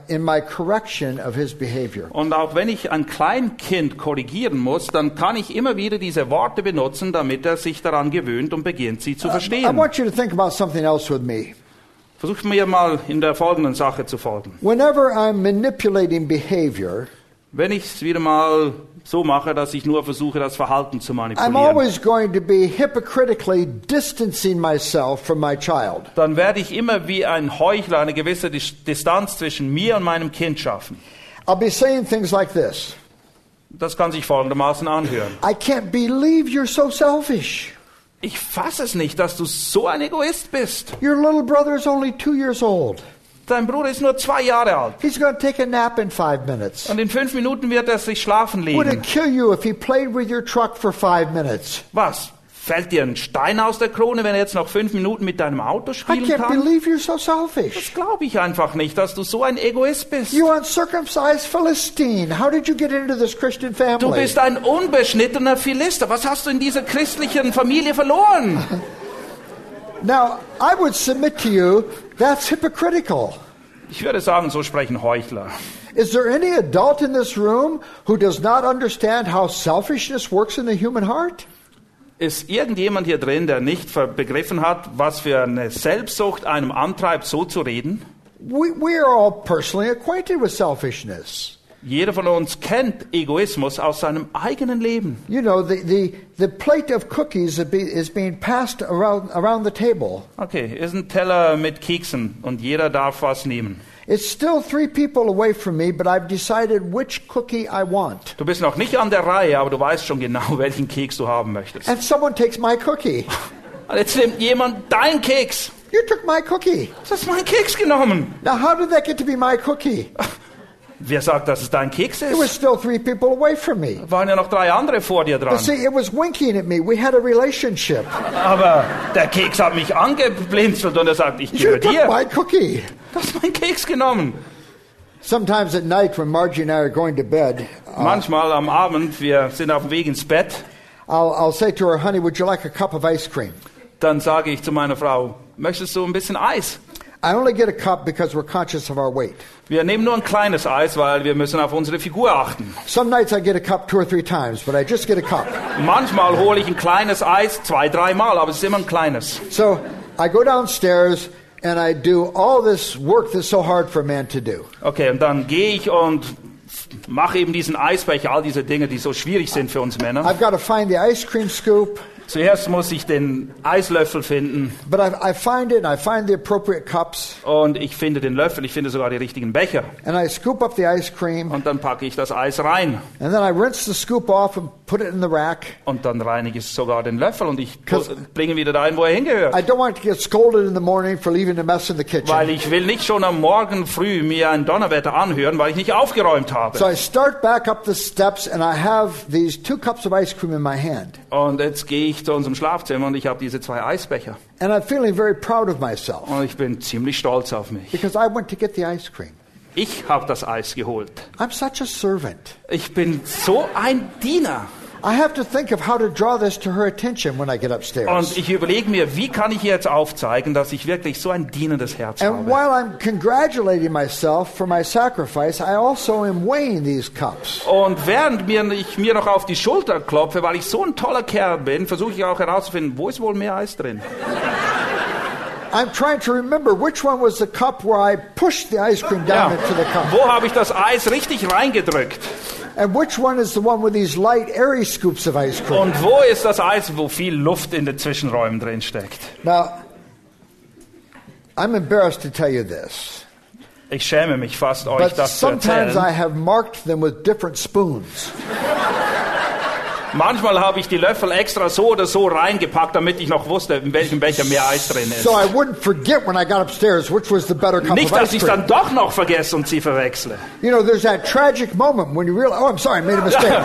in my correction of his behavior. Und auch wenn ich ein Kleinkind korrigieren muss, dann kann ich immer wieder diese Worte benutzen, damit er sich daran gewöhnt und beginnt, sie zu I verstehen. want you to think about something else with me. Versucht mir mal in der folgenden Sache zu folgen. Whenever I'm manipulating behavior, Wenn ich es wieder mal so mache, dass ich nur versuche, das Verhalten zu I'm manipulieren, always going to be hypocritically distancing myself from my child. dann werde ich immer wie ein Heuchler eine gewisse Dis- Distanz zwischen mir und meinem Kind schaffen. I'll be saying things like this Das kann sich folgendermaßen anhören. I can't believe you're so selfish. Ich fasse es nicht, dass du so ein Egoist bist. Your little brother is only two years old. Dein Bruder ist nur zwei Jahre alt. He's going to take a nap in five minutes. Und in fünf Minuten wird er sich schlafen Would it legen. kill you if he played with your truck for five minutes? Was? Fällt dir ein Stein aus der Krone, wenn er jetzt noch fünf Minuten mit deinem Auto I spielen can't kann? believe you're so selfish. Das glaube ich einfach nicht, dass du so ein Egoist bist. You uncircumcised Philistine. How did you get into this Christian Du bist ein unbeschnittener Philister. Was hast du in dieser christlichen Familie verloren? Now, I would submit to you that's hypocritical. Ich würde sagen, so sprechen Heuchler. Is there any adult in this room who does not understand how selfishness works in the human heart? Ist irgendjemand hier drin, der nicht begriffen hat, was für eine Selbstsucht einem antreibt, so zu reden? We, we are all personally acquainted with selfishness. Jeder von uns kennt Egoismus aus seinem eigenen Leben. You know, the, the, the plate of cookies is be- is being passed around, around the table. Okay, ist ein Teller mit Keksen und jeder darf was nehmen. It's still three people away from me, but I've decided which cookie I want. Du bist noch nicht an der Reihe, aber du weißt schon genau, welchen Keks du haben möchtest. And someone takes my cookie. Und jetzt nimmt jemand dein Keks. You took my cookie. Du hast meinen Keks genommen. Now, how did that get to be my cookie? Wer sagt, dass es dein Keks It was ist? still three people away from me. Waren ja noch drei andere vor dir But dran. see, it was winking at me. We had a relationship. Aber der Keks hat mich angeblinzelt und er sagt, ich took dir. my cookie. Du hast meinen Keks genommen. Sometimes at night, when Margie and I are going to bed, Manchmal am Abend, wir sind auf dem Weg ins Bett, I'll, I'll say to her, honey, would you like a cup of ice cream? dann sage ich zu meiner Frau, möchtest du ein bisschen Eis? I only get a cup because we're conscious of our weight. Wir nehmen nur ein kleines Eis, weil wir müssen auf unsere Figur achten. Some nights I get a cup two or three times, but I just get a cup. Manchmal hole ich ein kleines Eis zwei, dreimal, aber es ist immer ein kleines. So I go downstairs and I do all this work that's so hard for a man to do. Okay, und dann gehe ich und mache eben diesen Eisbecher, all diese Dinge, die so schwierig sind für uns Männer. I've got to find the ice cream scoop, Zuerst muss ich den Eislöffel finden. But I, I find it I find the appropriate cups. Und ich finde den Löffel, ich finde sogar die richtigen Becher. And I scoop up the ice cream. Und dann packe ich das Eis rein. And then I rinse the scoop off and put it in the rack. und dann reinige ich sogar den Löffel und ich bringe ihn wieder dahin, wo er hingehört. I don't want to get scolded in the morning for leaving a mess in the kitchen. Weil ich will nicht schon am Morgen früh mir ein Donnerwetter anhören, weil ich nicht aufgeräumt habe. So I start back up the steps and I have these two cups of ice cream in my hand. Und jetzt gehe ich zu unserem Schlafzimmer und ich habe diese zwei Eisbecher. And I'm feeling very proud of myself Und ich bin ziemlich stolz auf mich. because I went to get the ice cream. Ich habe das Eis geholt. I'm such a servant. Ich bin so ein Diener. I have to think of how to draw this to her attention when I get upstairs. Und ich überlege mir, wie kann ich jetzt aufzeigen, dass ich wirklich so ein dienendes Herz And habe. while I'm congratulating myself for my sacrifice, I also am weighing these cups. Und während mir ich mir noch auf die Schulter klopfe, weil ich so ein toller Kerl bin, versuche ich auch herauszufinden, wo ist wohl mehr Eis drin. I'm trying to remember which one was the cup where I pushed the ice cream down into the cup. Wo habe ich das Eis richtig reingedrückt? And which one is the one with these light, airy scoops of ice cream? Und wo ist das Eis, wo viel Luft in den Zwischenräumen drin steckt? Now, I'm embarrassed to tell you this, Ich schäme mich fast, euch but das zu sometimes I have marked them with different spoons. Manchmal habe ich die Löffel extra so oder so reingepackt, damit ich noch wusste, in welchem Becher mehr Eis drin ist. So I wouldn't forget when I got upstairs which was the better cup Nicht, of dass ice ich cream. dann doch noch vergesse und sie verwechsle. You know, there's that tragic moment when you realize, oh, I'm sorry, I made a mistake.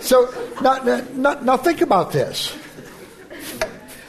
so now, now, now think about this.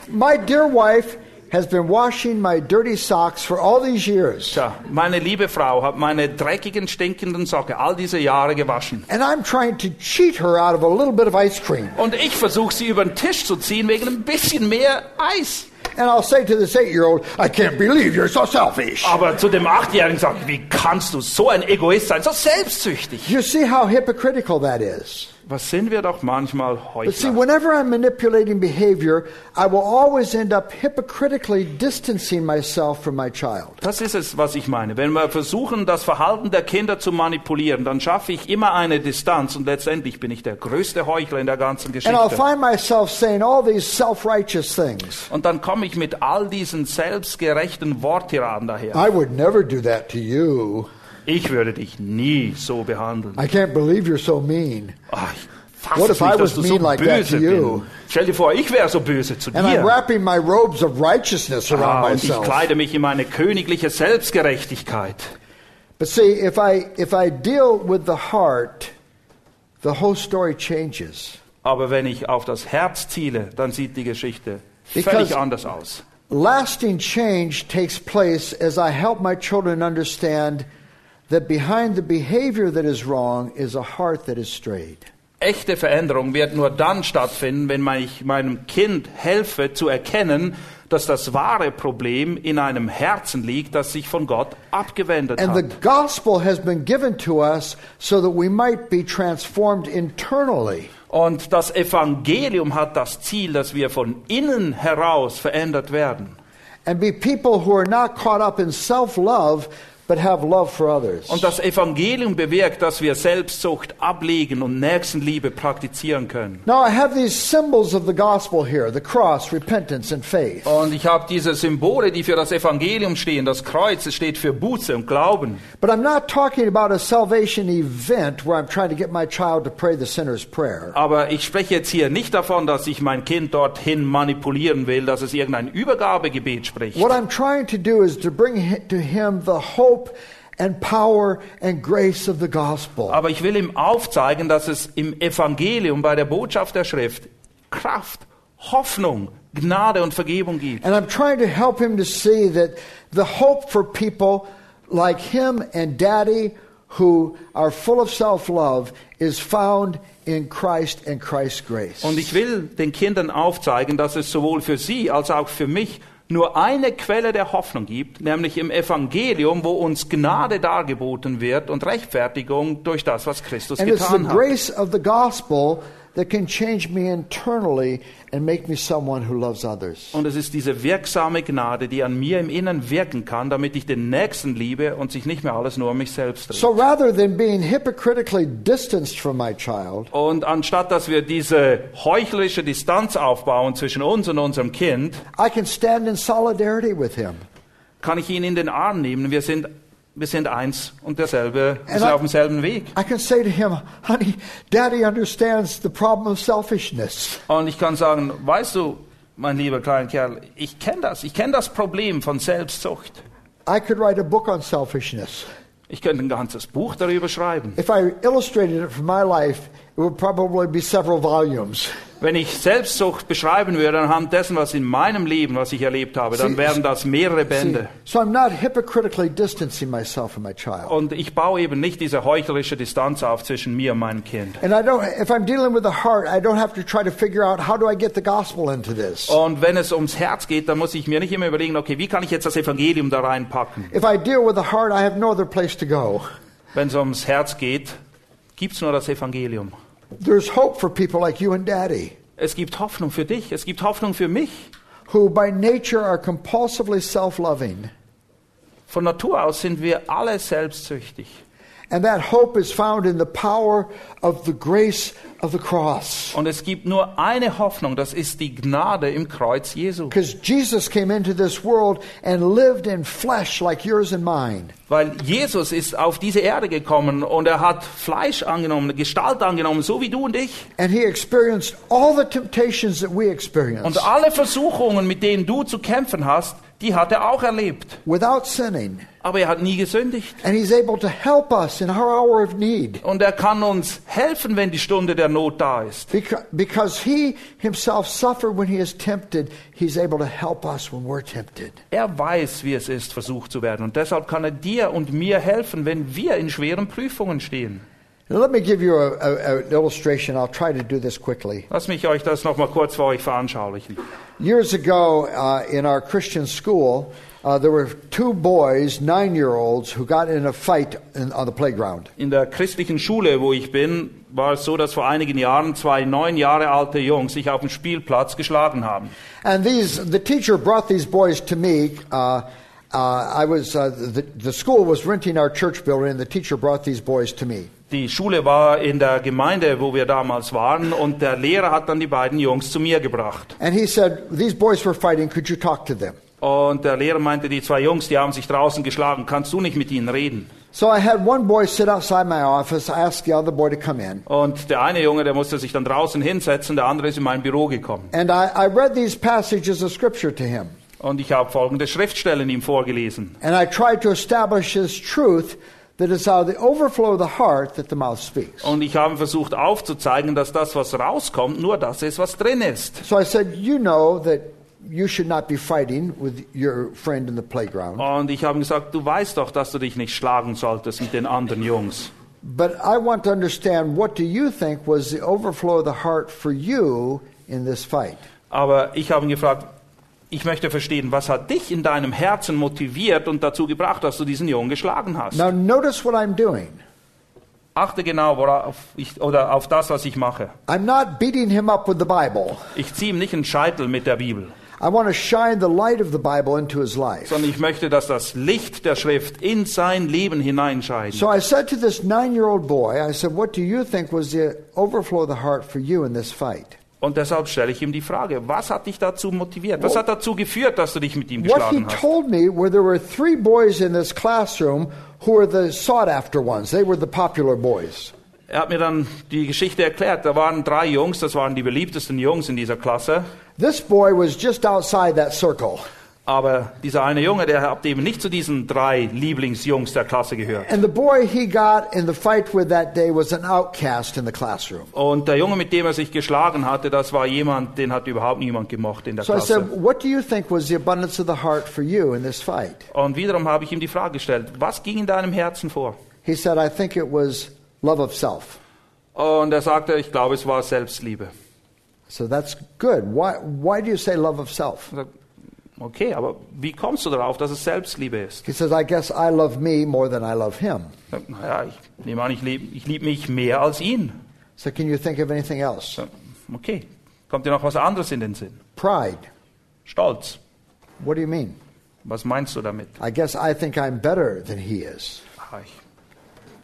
My dear wife has been washing my dirty socks for all these years. Tja, meine liebe Frau hat meine dreckigen, stinkenden Socken all diese Jahre gewaschen. And I'm trying to cheat her out of a little bit of ice cream. Und ich versuche sie über den Tisch zu ziehen wegen ein bisschen mehr Eis. And I'll say to this eight year old, I can't believe you're so selfish. Aber zu dem Achtjährigen sagt, wie kannst du so ein Egoist sein, so selbstsüchtig? You see how hypocritical that is. Was sind wir doch manchmal But see, Heuchler? whenever I'm manipulating behavior, I will always end up hypocritically distancing myself from my child. Das ist es, was ich meine. Wenn wir versuchen, das Verhalten der Kinder zu manipulieren, dann schaffe ich immer eine Distanz und letztendlich bin ich der größte Heuchler in der ganzen And I'll Geschichte. find myself saying all these self righteous things. Und dann komme ich mit all diesen selbstgerechten Worttiraden daher. I would never do that to you. Ich würde dich nie so behandeln. I can't believe you're so mean. Ah, ich What if nicht, I was du so mean like that to you? bist. Stell dir vor, ich wäre so böse zu And I'm dir. wrapping my robes of righteousness around Ah, und ich myself. kleide mich in meine königliche Selbstgerechtigkeit. But see, if I, if I deal with the heart, the whole story changes. Aber wenn ich auf das Herz ziele, dann sieht die Geschichte Because- völlig anders aus. Lasting change takes place as I help my children understand that behind the behavior that is wrong is a heart that is strayed. Echte Veränderung wird nur dann stattfinden, wenn ich meinem Kind helfe zu erkennen, dass das wahre Problem in einem Herzen liegt, das sich von Gott abgewendet And the hat. gospel has been given to us so that we might be transformed internally. Und das Evangelium hat das Ziel, dass wir von innen heraus verändert werden. and be people who are not caught up in self love, but have love for others. Und das Evangelium bewirkt, dass wir Selbstsucht ablegen und Nächstenliebe praktizieren können. Now, I have these symbols of the gospel here the cross, repentance, and faith. Und ich habe diese Symbole, die für das Evangelium stehen. Das Kreuz, es steht für Buße und Glauben. But I'm not talking about a salvation event where I'm trying to get my child to pray the sinner's prayer. Aber ich spreche jetzt hier nicht davon, dass ich mein Kind dorthin manipulieren will, dass es irgendein Übergabegebet spricht. What I'm trying to do is to bring to him the hope and power and grace of the gospel. Aber ich will ihm aufzeigen, dass es im Evangelium bei der Botschaft der Schrift Kraft, Hoffnung, Gnade und Vergebung gibt. And I'm trying to help him to see that the hope for people like him and daddy who are full of self love is found in Christ and Christ's grace. Und ich will den Kindern aufzeigen, dass es sowohl für sie als auch für mich nur eine Quelle der Hoffnung gibt, nämlich im Evangelium, wo uns Gnade dargeboten wird und Rechtfertigung durch das, was Christus And getan hat. That can change me internally and make me someone who loves others. Und es ist diese wirksame Gnade, die an mir im Innern wirken kann, damit ich den Nächsten liebe und sich nicht mehr alles nur um mich selbst dreht. So rather than being hypocritically distanced from my child, Und anstatt dass wir diese heuchlerische Distanz aufbauen zwischen uns und unserem Kind, I can stand in solidarity with him. kann ich ihn in den Arm nehmen. Wir sind, wir sind eins und derselbe, wir sind I- auf demselben Weg. I can say to him, honey, daddy understands the problem of selfishness. Und ich kann sagen, weißt du, mein lieber kleiner Kerl, ich kenne das. Ich kenne das Problem von Selbstsucht. I could write a book on selfishness. Ich könnte ein ganzes Buch darüber schreiben. If I illustrated it for my life, Wenn ich Selbstsucht beschreiben würde anhand dessen, was in meinem Leben, was ich erlebt habe, dann wären das mehrere Bände. Und ich baue eben nicht diese heuchlerische Distanz auf zwischen mir und meinem Kind. Und wenn es ums Herz geht, dann muss ich mir nicht immer überlegen, okay, wie kann ich jetzt das Evangelium da reinpacken? If I deal with the heart, I have no other place to go. Wenn es ums Herz geht, gibt's nur das Evangelium. There's hope for people like you and daddy, Es gibt Hoffnung für dich, es gibt Hoffnung für mich. who by nature are compulsively self loving. Von Natur aus sind wir alle selbstsüchtig. And that hope is found in the power of the grace of the cross. Und es gibt nur eine Hoffnung, das ist die Gnade im Kreuz Jesu. Because Jesus came into this world and lived in flesh like yours and mine. Weil Jesus ist auf diese Erde gekommen und er hat Fleisch angenommen, Gestalt angenommen, so wie du und ich. And he experienced all the temptations that we experience Und alle Versuchungen, mit denen du zu kämpfen hast, die hat er auch erlebt. without sinning. Aber er hat nie gesündigt. And he's able to help us in our hour of need. Und er kann uns helfen, wenn die Stunde der Not da ist. Because, because he himself suffered when he is tempted, he's able to help us when we're tempted. Er weiß, wie es ist, versucht zu werden. Und deshalb kann er dir und mir helfen, wenn wir in schweren Prüfungen stehen. Now, let me give you a, a, an illustration. I'll try to do this quickly. Lass mich euch das nochmal kurz für euch veranschaulichen. Years ago, uh, in our Christian school, uh, there were two boys, nine year olds, who got in a fight in, on the playground. In der christlichen Schule, wo ich bin, war es so, dass vor einigen Jahren zwei neun Jahre alte Jungs sich auf dem Spielplatz geschlagen haben. And these, the teacher brought these boys to me. Uh, I was, uh, the, the school was renting our church building, and the teacher brought these boys to me. Die Schule war in der Gemeinde, wo wir damals waren, und der Lehrer hat dann die beiden Jungs zu mir gebracht. And he said, These boys were fighting, could you talk to them? Und der Lehrer meinte, die zwei Jungs, die haben sich draußen geschlagen, kannst du nicht mit ihnen reden? So I had one boy sit outside my office. I asked the other boy to come in. Und der eine Junge, der musste sich dann draußen hinsetzen, der andere ist in mein Büro gekommen. And I, I read these passages of Scripture to him. Und ich habe folgende Schriftstellen ihm vorgelesen. And I tried to establish his truth that it's out of the overflow of the heart that the mouth speaks. Und ich habe versucht aufzuzeigen, dass das, was rauskommt, nur das ist, was drin ist. So I said, You know that you should not be fighting with your friend in the playground. Und ich habe gesagt, du weißt doch, dass du dich nicht schlagen solltest mit den anderen Jungs. But I want to understand what do you think was the overflow of the heart for you in this fight? Aber ich habe ihn gefragt, ich möchte verstehen, was hat dich in deinem Herzen motiviert und dazu gebracht, dass du diesen Jungen geschlagen hast? Now notice what I'm doing. Achte genau worauf ich, oder auf das, was ich mache. I'm not beating him up with the Bible. Ich ziehe ihm nicht einen Scheitel mit der Bibel. I want to shine the light of the Bible into his life. sondern ich möchte, dass das Licht der Schrift in sein Leben hineinscheint. So I said to this nine year old boy, I said, What do you think was the overflow of the heart for you in this fight? Und deshalb stelle ich ihm die Frage, was hat dich dazu motiviert? Was hat dazu geführt, dass du dich mit ihm What he geschlagen hast? told me were there were three boys in this classroom who were the sought after ones. They were the popular boys. Er hat mir dann die Geschichte erklärt. Da waren drei Jungs, das waren die beliebtesten Jungs in dieser Klasse. This boy was just outside that circle. Aber dieser eine Junge, der hat eben nicht zu diesen drei Lieblingsjungs der Klasse gehört. And the boy he got in the fight with that day was an outcast in the classroom. Und der Junge, mit dem er sich geschlagen hatte, das war jemand, den hat überhaupt niemand gemocht in der So I said, Klasse. What do you think was the abundance of the heart for you in this fight? Und wiederum habe ich ihm die Frage gestellt, was ging in deinem Herzen vor? He said, I think it was love of self. Und er sagte, ich glaube, es war Selbstliebe. So that's good. Why, why do you say love of self? Okay, aber wie kommst du darauf, dass es Selbstliebe ist? He says, I guess I love me more than I love him. Naja, ich nehme an, ich liebe ich lieb mich mehr als ihn. So can you think of anything else? Okay, kommt dir noch was anderes in den Sinn? Pride. Stolz. What do you mean? Was meinst du damit? I guess I think I'm better than he is. Ah, Ich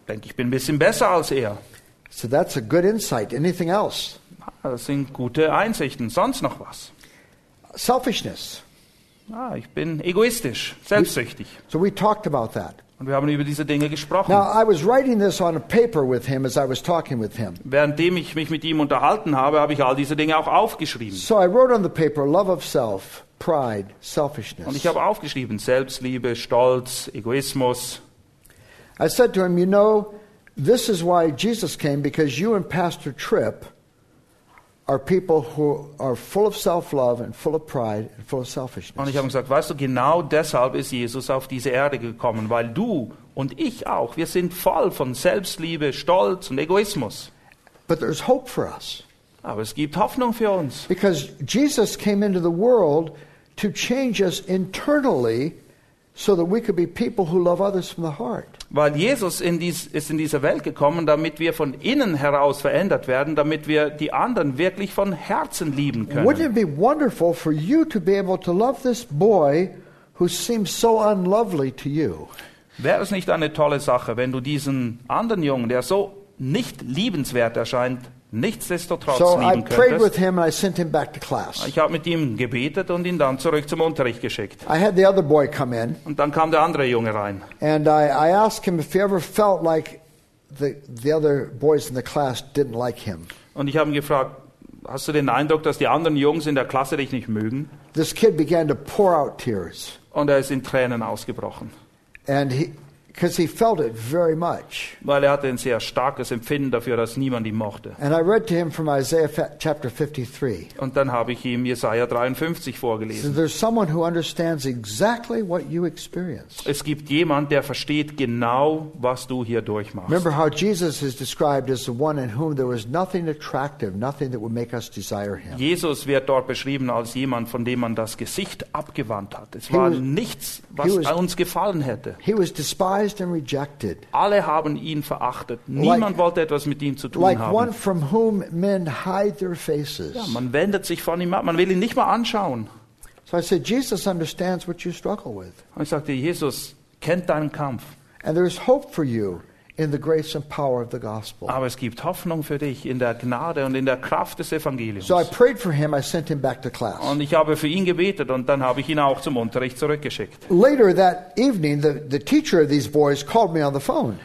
denke, ich bin ein bisschen besser als er. So that's a good insight. Anything else? Ah, Das sind gute Einsichten. Sonst noch was? Selfishness. Ah, ich bin egoistisch, selbstsüchtig. So we talked about that. Und wir haben über diese Dinge gesprochen. Now, I was writing this on a paper with him as I was talking with him. Währenddem ich mich mit ihm unterhalten habe, habe ich all diese Dinge auch aufgeschrieben. So I wrote on the paper love of self, pride, Und selfishness. ich habe aufgeschrieben Selbstliebe, Stolz, Egoismus. I said to him, You know, this is why Jesus came because you and Pastor Tripp are people who are full of self love and full of pride and full of Und selfishness. ich habe gesagt, weißt du, genau deshalb ist Jesus auf diese Erde gekommen, weil du und ich auch, wir sind voll von Selbstliebe, Stolz und Egoismus. But there's hope for us Aber es gibt Hoffnung für uns. because Jesus came into the world to change us internally Weil Jesus in dies, ist in diese Welt gekommen, damit wir von innen heraus verändert werden, damit wir die anderen wirklich von Herzen lieben Wouldn't können. it be wonderful for you to be able to love this boy who seems so unlovely to you? Wäre es nicht eine tolle Sache, wenn du diesen anderen Jungen, der so nicht liebenswert erscheint, nichtsdestotrotz So I lieben prayed with könntest? him and I sent him back to class. Ich habe mit ihm gebetet und ihn dann zurück zum Unterricht geschickt. I had the other boy come in Und dann kam der andere Junge rein. and I, I asked him if he ever felt like the, the other boys in the class didn't like him. Und ich habe ihn gefragt, hast du den Eindruck, dass die anderen Jungs in der Klasse dich nicht mögen? This kid began to pour out tears Und er ist in Tränen ausgebrochen, and he because he felt it very much. weil er hatte ein sehr starkes Empfinden dafür, dass niemand ihn mochte. And I read to him from Isaiah chapter 53. Und dann habe ich ihm Jesaja 53 So vorgelesen. there's someone who understands exactly what you experience. Es gibt jemand, der versteht genau, was du hier durchmachst. Remember how Jesus is described as the one in whom there was nothing attractive, nothing that would make us desire him. Jesus wird dort beschrieben als jemand, von dem man das Gesicht abgewandt hat. Es war was- nichts, was was- uns gefallen hätte. He was despised and rejected, Alle haben ihn verachtet. Niemand wollte etwas mit ihm zu tun like one haben. from whom men hide their faces. Ja, man wendet sich von ihm ab. Man will ihn nicht mal anschauen. So I said, Jesus understands what you struggle with. Und ich sagte, Jesus kennt deinen Kampf. And there's hope for you in the grace and power of the gospel. Aber es gibt Hoffnung für dich in der Gnade und in der Kraft des Evangeliums. So I prayed for him. I sent him back to class. Und ich habe für ihn gebetet und dann habe ich ihn auch zum Unterricht zurückgeschickt. Later that evening, the, the teacher of these boys called me on the phone.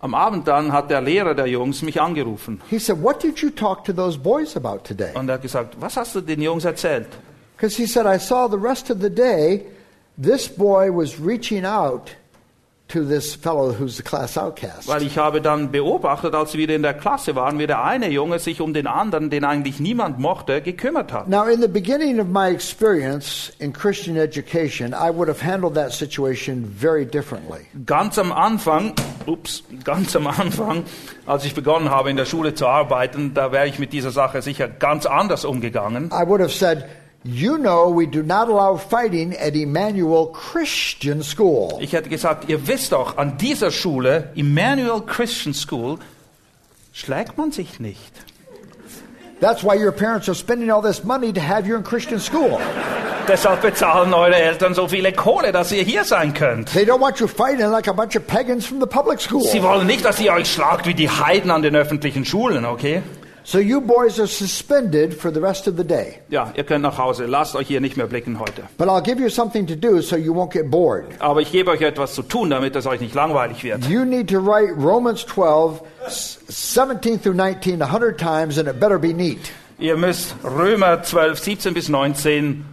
Am Abend dann hat der Lehrer der Jungs mich angerufen He said, What did you talk to those boys about today? und er hat gesagt, was hast du den Jungs erzählt? Because he said, I saw the rest of the day, this boy was reaching out to this fellow who's the class outcast. Weil ich habe dann beobachtet, als wir in der Klasse waren, wie der eine Junge sich um den anderen, den eigentlich niemand mochte, gekümmert hat. Now, in the beginning of my experience in Christian education, I would have handled that situation very differently. Ganz am Anfang, ups, ganz am Anfang, als ich begonnen habe in der Schule zu arbeiten, da wäre ich mit dieser Sache sicher ganz anders umgegangen. I would have said, You know, we do not allow fighting at Emmanuel Christian School. Ich hätte gesagt, ihr wisst doch, an dieser Schule, Emmanuel Christian School, schlägt man sich nicht. That's why your parents are spending all this money to have you in Christian school. Deshalb bezahlen eure Eltern so viele Kohle, dass ihr hier sein könnt. They don't want you fighting like a bunch of pagans from the public school. Sie wollen nicht, dass ihr euch schlagt wie die Heiden an den öffentlichen Schulen, okay? So you boys are suspended for the rest of the day. Ja, ihr könnt nach Hause. Lasst euch hier nicht mehr blicken heute. But I'll give you something to do so you won't get bored. Aber ich gebe euch etwas zu tun, damit es euch nicht langweilig wird. You need to write Romans 12, s- 17 through 19 a hundred times, and it better be neat. Ihr müsst Römer 12, 17 bis 19,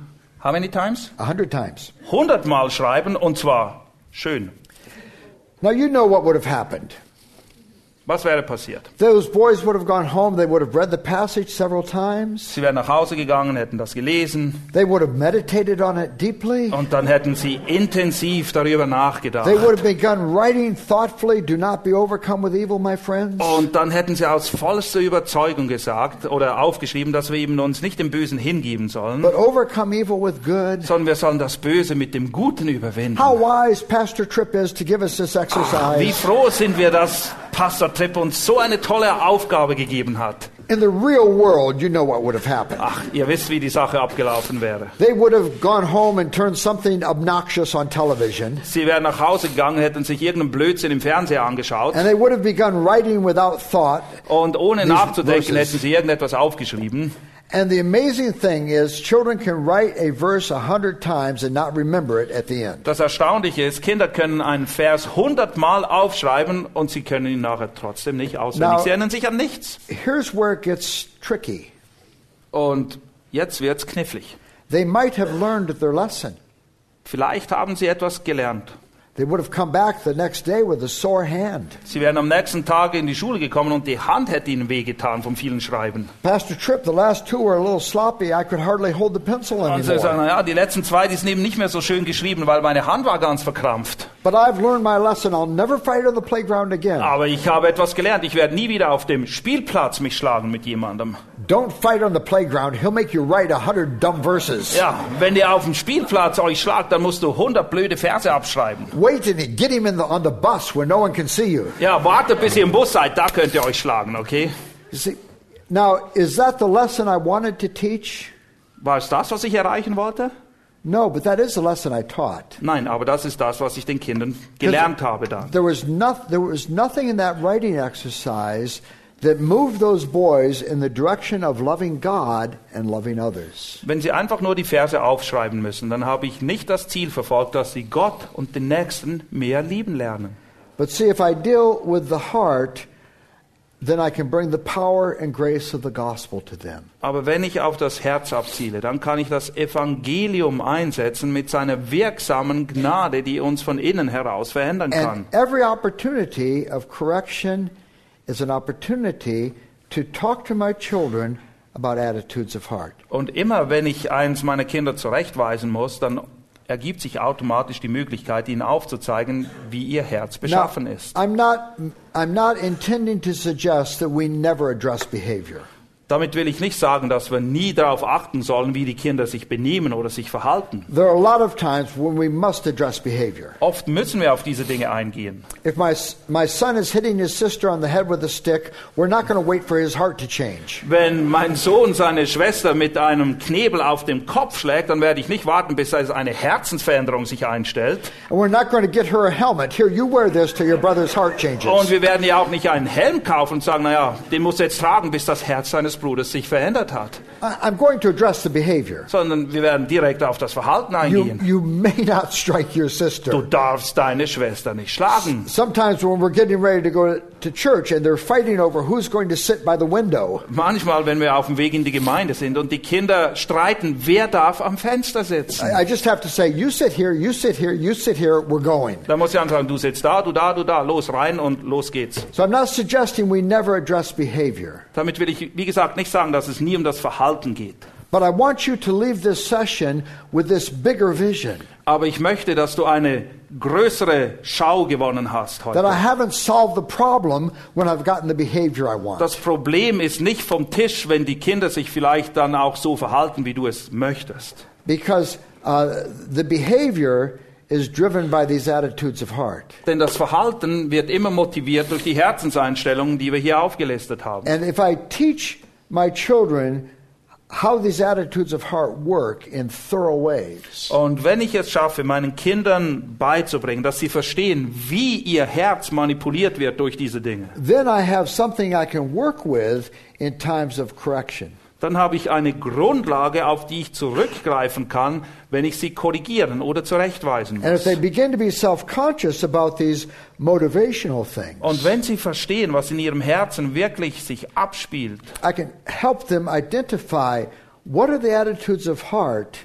how many times? A hundred times. 100 Mal schreiben und zwar schön. Now you know what would have happened. Was wäre passiert? Those boys would have gone home. They would have read the passage several times. Sie wären nach Hause gegangen, hätten das gelesen They would have meditated on it deeply. und dann hätten sie intensiv darüber nachgedacht. They would have begun writing thoughtfully. Do not be overcome with evil, my friends. Und dann hätten sie aus vollster Überzeugung gesagt oder aufgeschrieben, dass wir eben uns nicht dem Bösen hingeben sollen, But overcome evil with good. sondern wir sollen das Böse mit dem Guten überwinden. How wise Pastor Tripp is to give us this Wie exercise. froh sind wir, dass Pastor Tripp uns so eine tolle Aufgabe gegeben hat. In the real world, you know what would have happened. Ach, ihr wisst, wie die Sache abgelaufen wäre. They would have gone home and turned something obnoxious on television. Sie wären nach Hause gegangen, hätten sich irgendeinen Blödsinn im Fernseher angeschaut And they would have begun writing without thought. und ohne nachzudenken verses. hätten sie irgendetwas aufgeschrieben. And the amazing thing is, children can write a verse a hundred times and not remember it at the end. Das Erstaunliche ist, Kinder können einen Vers hundertmal aufschreiben und sie können ihn nachher trotzdem nicht auswendig. Now- Sie erinnern sich an nichts. Here's where it gets tricky. Und jetzt wird's knifflig. They might have learned their lesson. Vielleicht haben sie etwas gelernt. They would have come back the next day with a sore hand. Sie wären am nächsten Tag in die Schule gekommen und die Hand hätte ihnen wehgetan vom vielen Schreiben. Pastor Tripp, the last two were a little sloppy. I could hardly hold the pencil Und sie sagen, anymore. naja, die letzten zwei, die sind eben nicht mehr so schön geschrieben, weil meine Hand war ganz verkrampft. But I've learned my lesson. I'll never fight on the playground again. Aber ich habe etwas gelernt. Ich werde nie wieder auf dem Spielplatz mich schlagen mit jemandem. Don't fight on the playground. He'll make you write a hundred dumb verses. Ja, wenn ihr auf dem Spielplatz euch schlagt, dann musst du 100 blöde Verse abschreiben. Wait and get him in the, on the bus where no one can see you. Ja, wartet bis ihr im Bus seid, da könnt ihr euch schlagen, okay? See, now is that the lesson I wanted to teach? War es das, was ich erreichen wollte? No, but that is the lesson I taught. Nein, aber das ist das, was ich den Kindern gelernt habe dann. There was, not, there was nothing in that writing exercise that moved those boys in the direction of loving God and loving others. Wenn sie einfach nur die Verse aufschreiben müssen, dann habe ich nicht das Ziel verfolgt, dass sie Gott und den Nächsten mehr lieben lernen. But see, if I deal with the heart, then I can bring the power and grace of the gospel to them. Aber wenn ich auf das Herz abziele, dann kann ich das Evangelium einsetzen mit seiner wirksamen Gnade, die uns von innen heraus verändern kann. And every opportunity of correction is an opportunity to talk to my children about attitudes of heart. Und immer wenn ich eins meiner Kinder zurechtweisen muss, dann ergibt sich automatisch die Möglichkeit, ihnen aufzuzeigen, wie ihr Herz Now, beschaffen ist. I'm not, I'm not intending to suggest that we never address behavior. Damit will ich nicht sagen, dass wir nie darauf achten sollen, wie die Kinder sich benehmen oder sich verhalten. There are a lot of times when we must address behavior. Oft müssen wir auf diese Dinge eingehen. If my, my son is hitting his sister on the head with a stick, we're not going to wait for his heart to change. Wenn mein Sohn seine Schwester mit einem Knebel auf dem Kopf schlägt, dann werde ich nicht warten, bis eine Herzensveränderung sich einstellt. And we're not going to get her a helmet. Here, you wear this till your brother's heart changes. Und wir werden ja auch nicht einen Helm kaufen und sagen, naja, den musst du jetzt tragen, bis das Herz seines Bruders sich verändert hat. I'm going to address the behavior. Sondern wir werden direkt auf das Verhalten You, eingehen. you may not strike your Du sister. darfst deine Schwester nicht schlagen. Sometimes when we're getting ready to go to church and they're fighting over who's going to sit by the window, Manchmal, wenn wir auf dem Weg in die Gemeinde sind und die Kinder streiten, wer darf am Fenster sitzen? I I just have to say, you sit here, you sit here, you sit here, we're going. Da muss ich einfach sagen, du sitzt da, du da, du da, los rein und los geht's. So I'm not suggesting we never address behavior, Damit will ich, wie gesagt, nicht sagen, dass es nie um das Verhalten geht. but I want you to leave this session with this bigger vision Aber ich möchte, dass du eine größere Schau gewonnen hast that I heute. haven't solved the problem when I've gotten the behavior I want. Das Problem ist nicht vom Tisch, wenn die Kinder sich vielleicht dann auch so verhalten, wie du es möchtest. Because uh, the behavior is driven by these attitudes of heart. Denn das Verhalten wird immer motiviert durch die Herzenseinstellungen, die wir hier aufgelistet haben. And if I teach my children how these attitudes of heart work in thorough ways, Und wenn ich es schaffe, meinen Kindern beizubringen, dass sie verstehen, wie ihr Herz manipuliert wird durch diese Dinge, then I have something I can work with in times of correction. Dann habe ich eine Grundlage, auf die ich zurückgreifen kann, wenn ich sie korrigieren oder zurechtweisen And if they muss. begin to be self conscious about these motivational things, Und wenn sie verstehen, was in ihrem Herzen wirklich sich abspielt, I can help them identify what are the attitudes of heart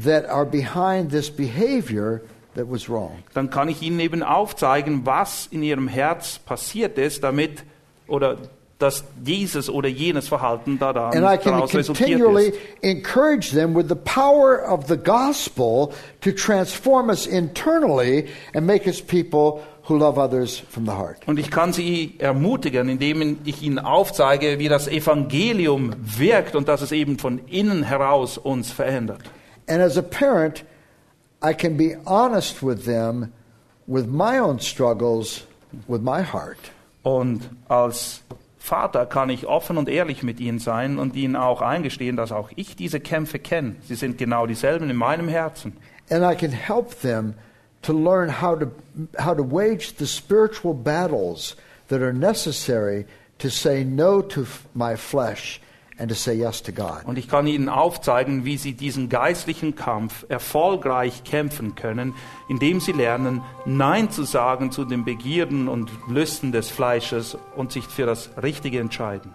that are behind this behavior that was wrong. dann kann ich ihnen eben aufzeigen, was in ihrem Herz passiert ist, damit oder dass dieses oder jenes Verhalten daran, And I can daraus resultiert continually ist. encourage them with the power of the gospel to transform us internally and make us people who love others from the heart. Und ich kann sie ermutigen, indem ich ihnen aufzeige, wie das Evangelium wirkt und dass es eben von innen heraus uns verändert. And as a parent, I can be honest with them with my own struggles with my heart. Und als Vater kann ich offen und ehrlich mit ihnen sein und ihnen auch eingestehen, dass auch ich diese Kämpfe kenne. Sie sind genau dieselben in meinem Herzen. And I can help them to learn how to, how to wage the spiritual battles that are necessary to say no to my flesh Und ich kann ihnen aufzeigen, wie sie diesen geistlichen Kampf erfolgreich kämpfen können, indem sie lernen, Nein zu sagen zu den Begierden und Lüsten des Fleisches und sich für das Richtige entscheiden.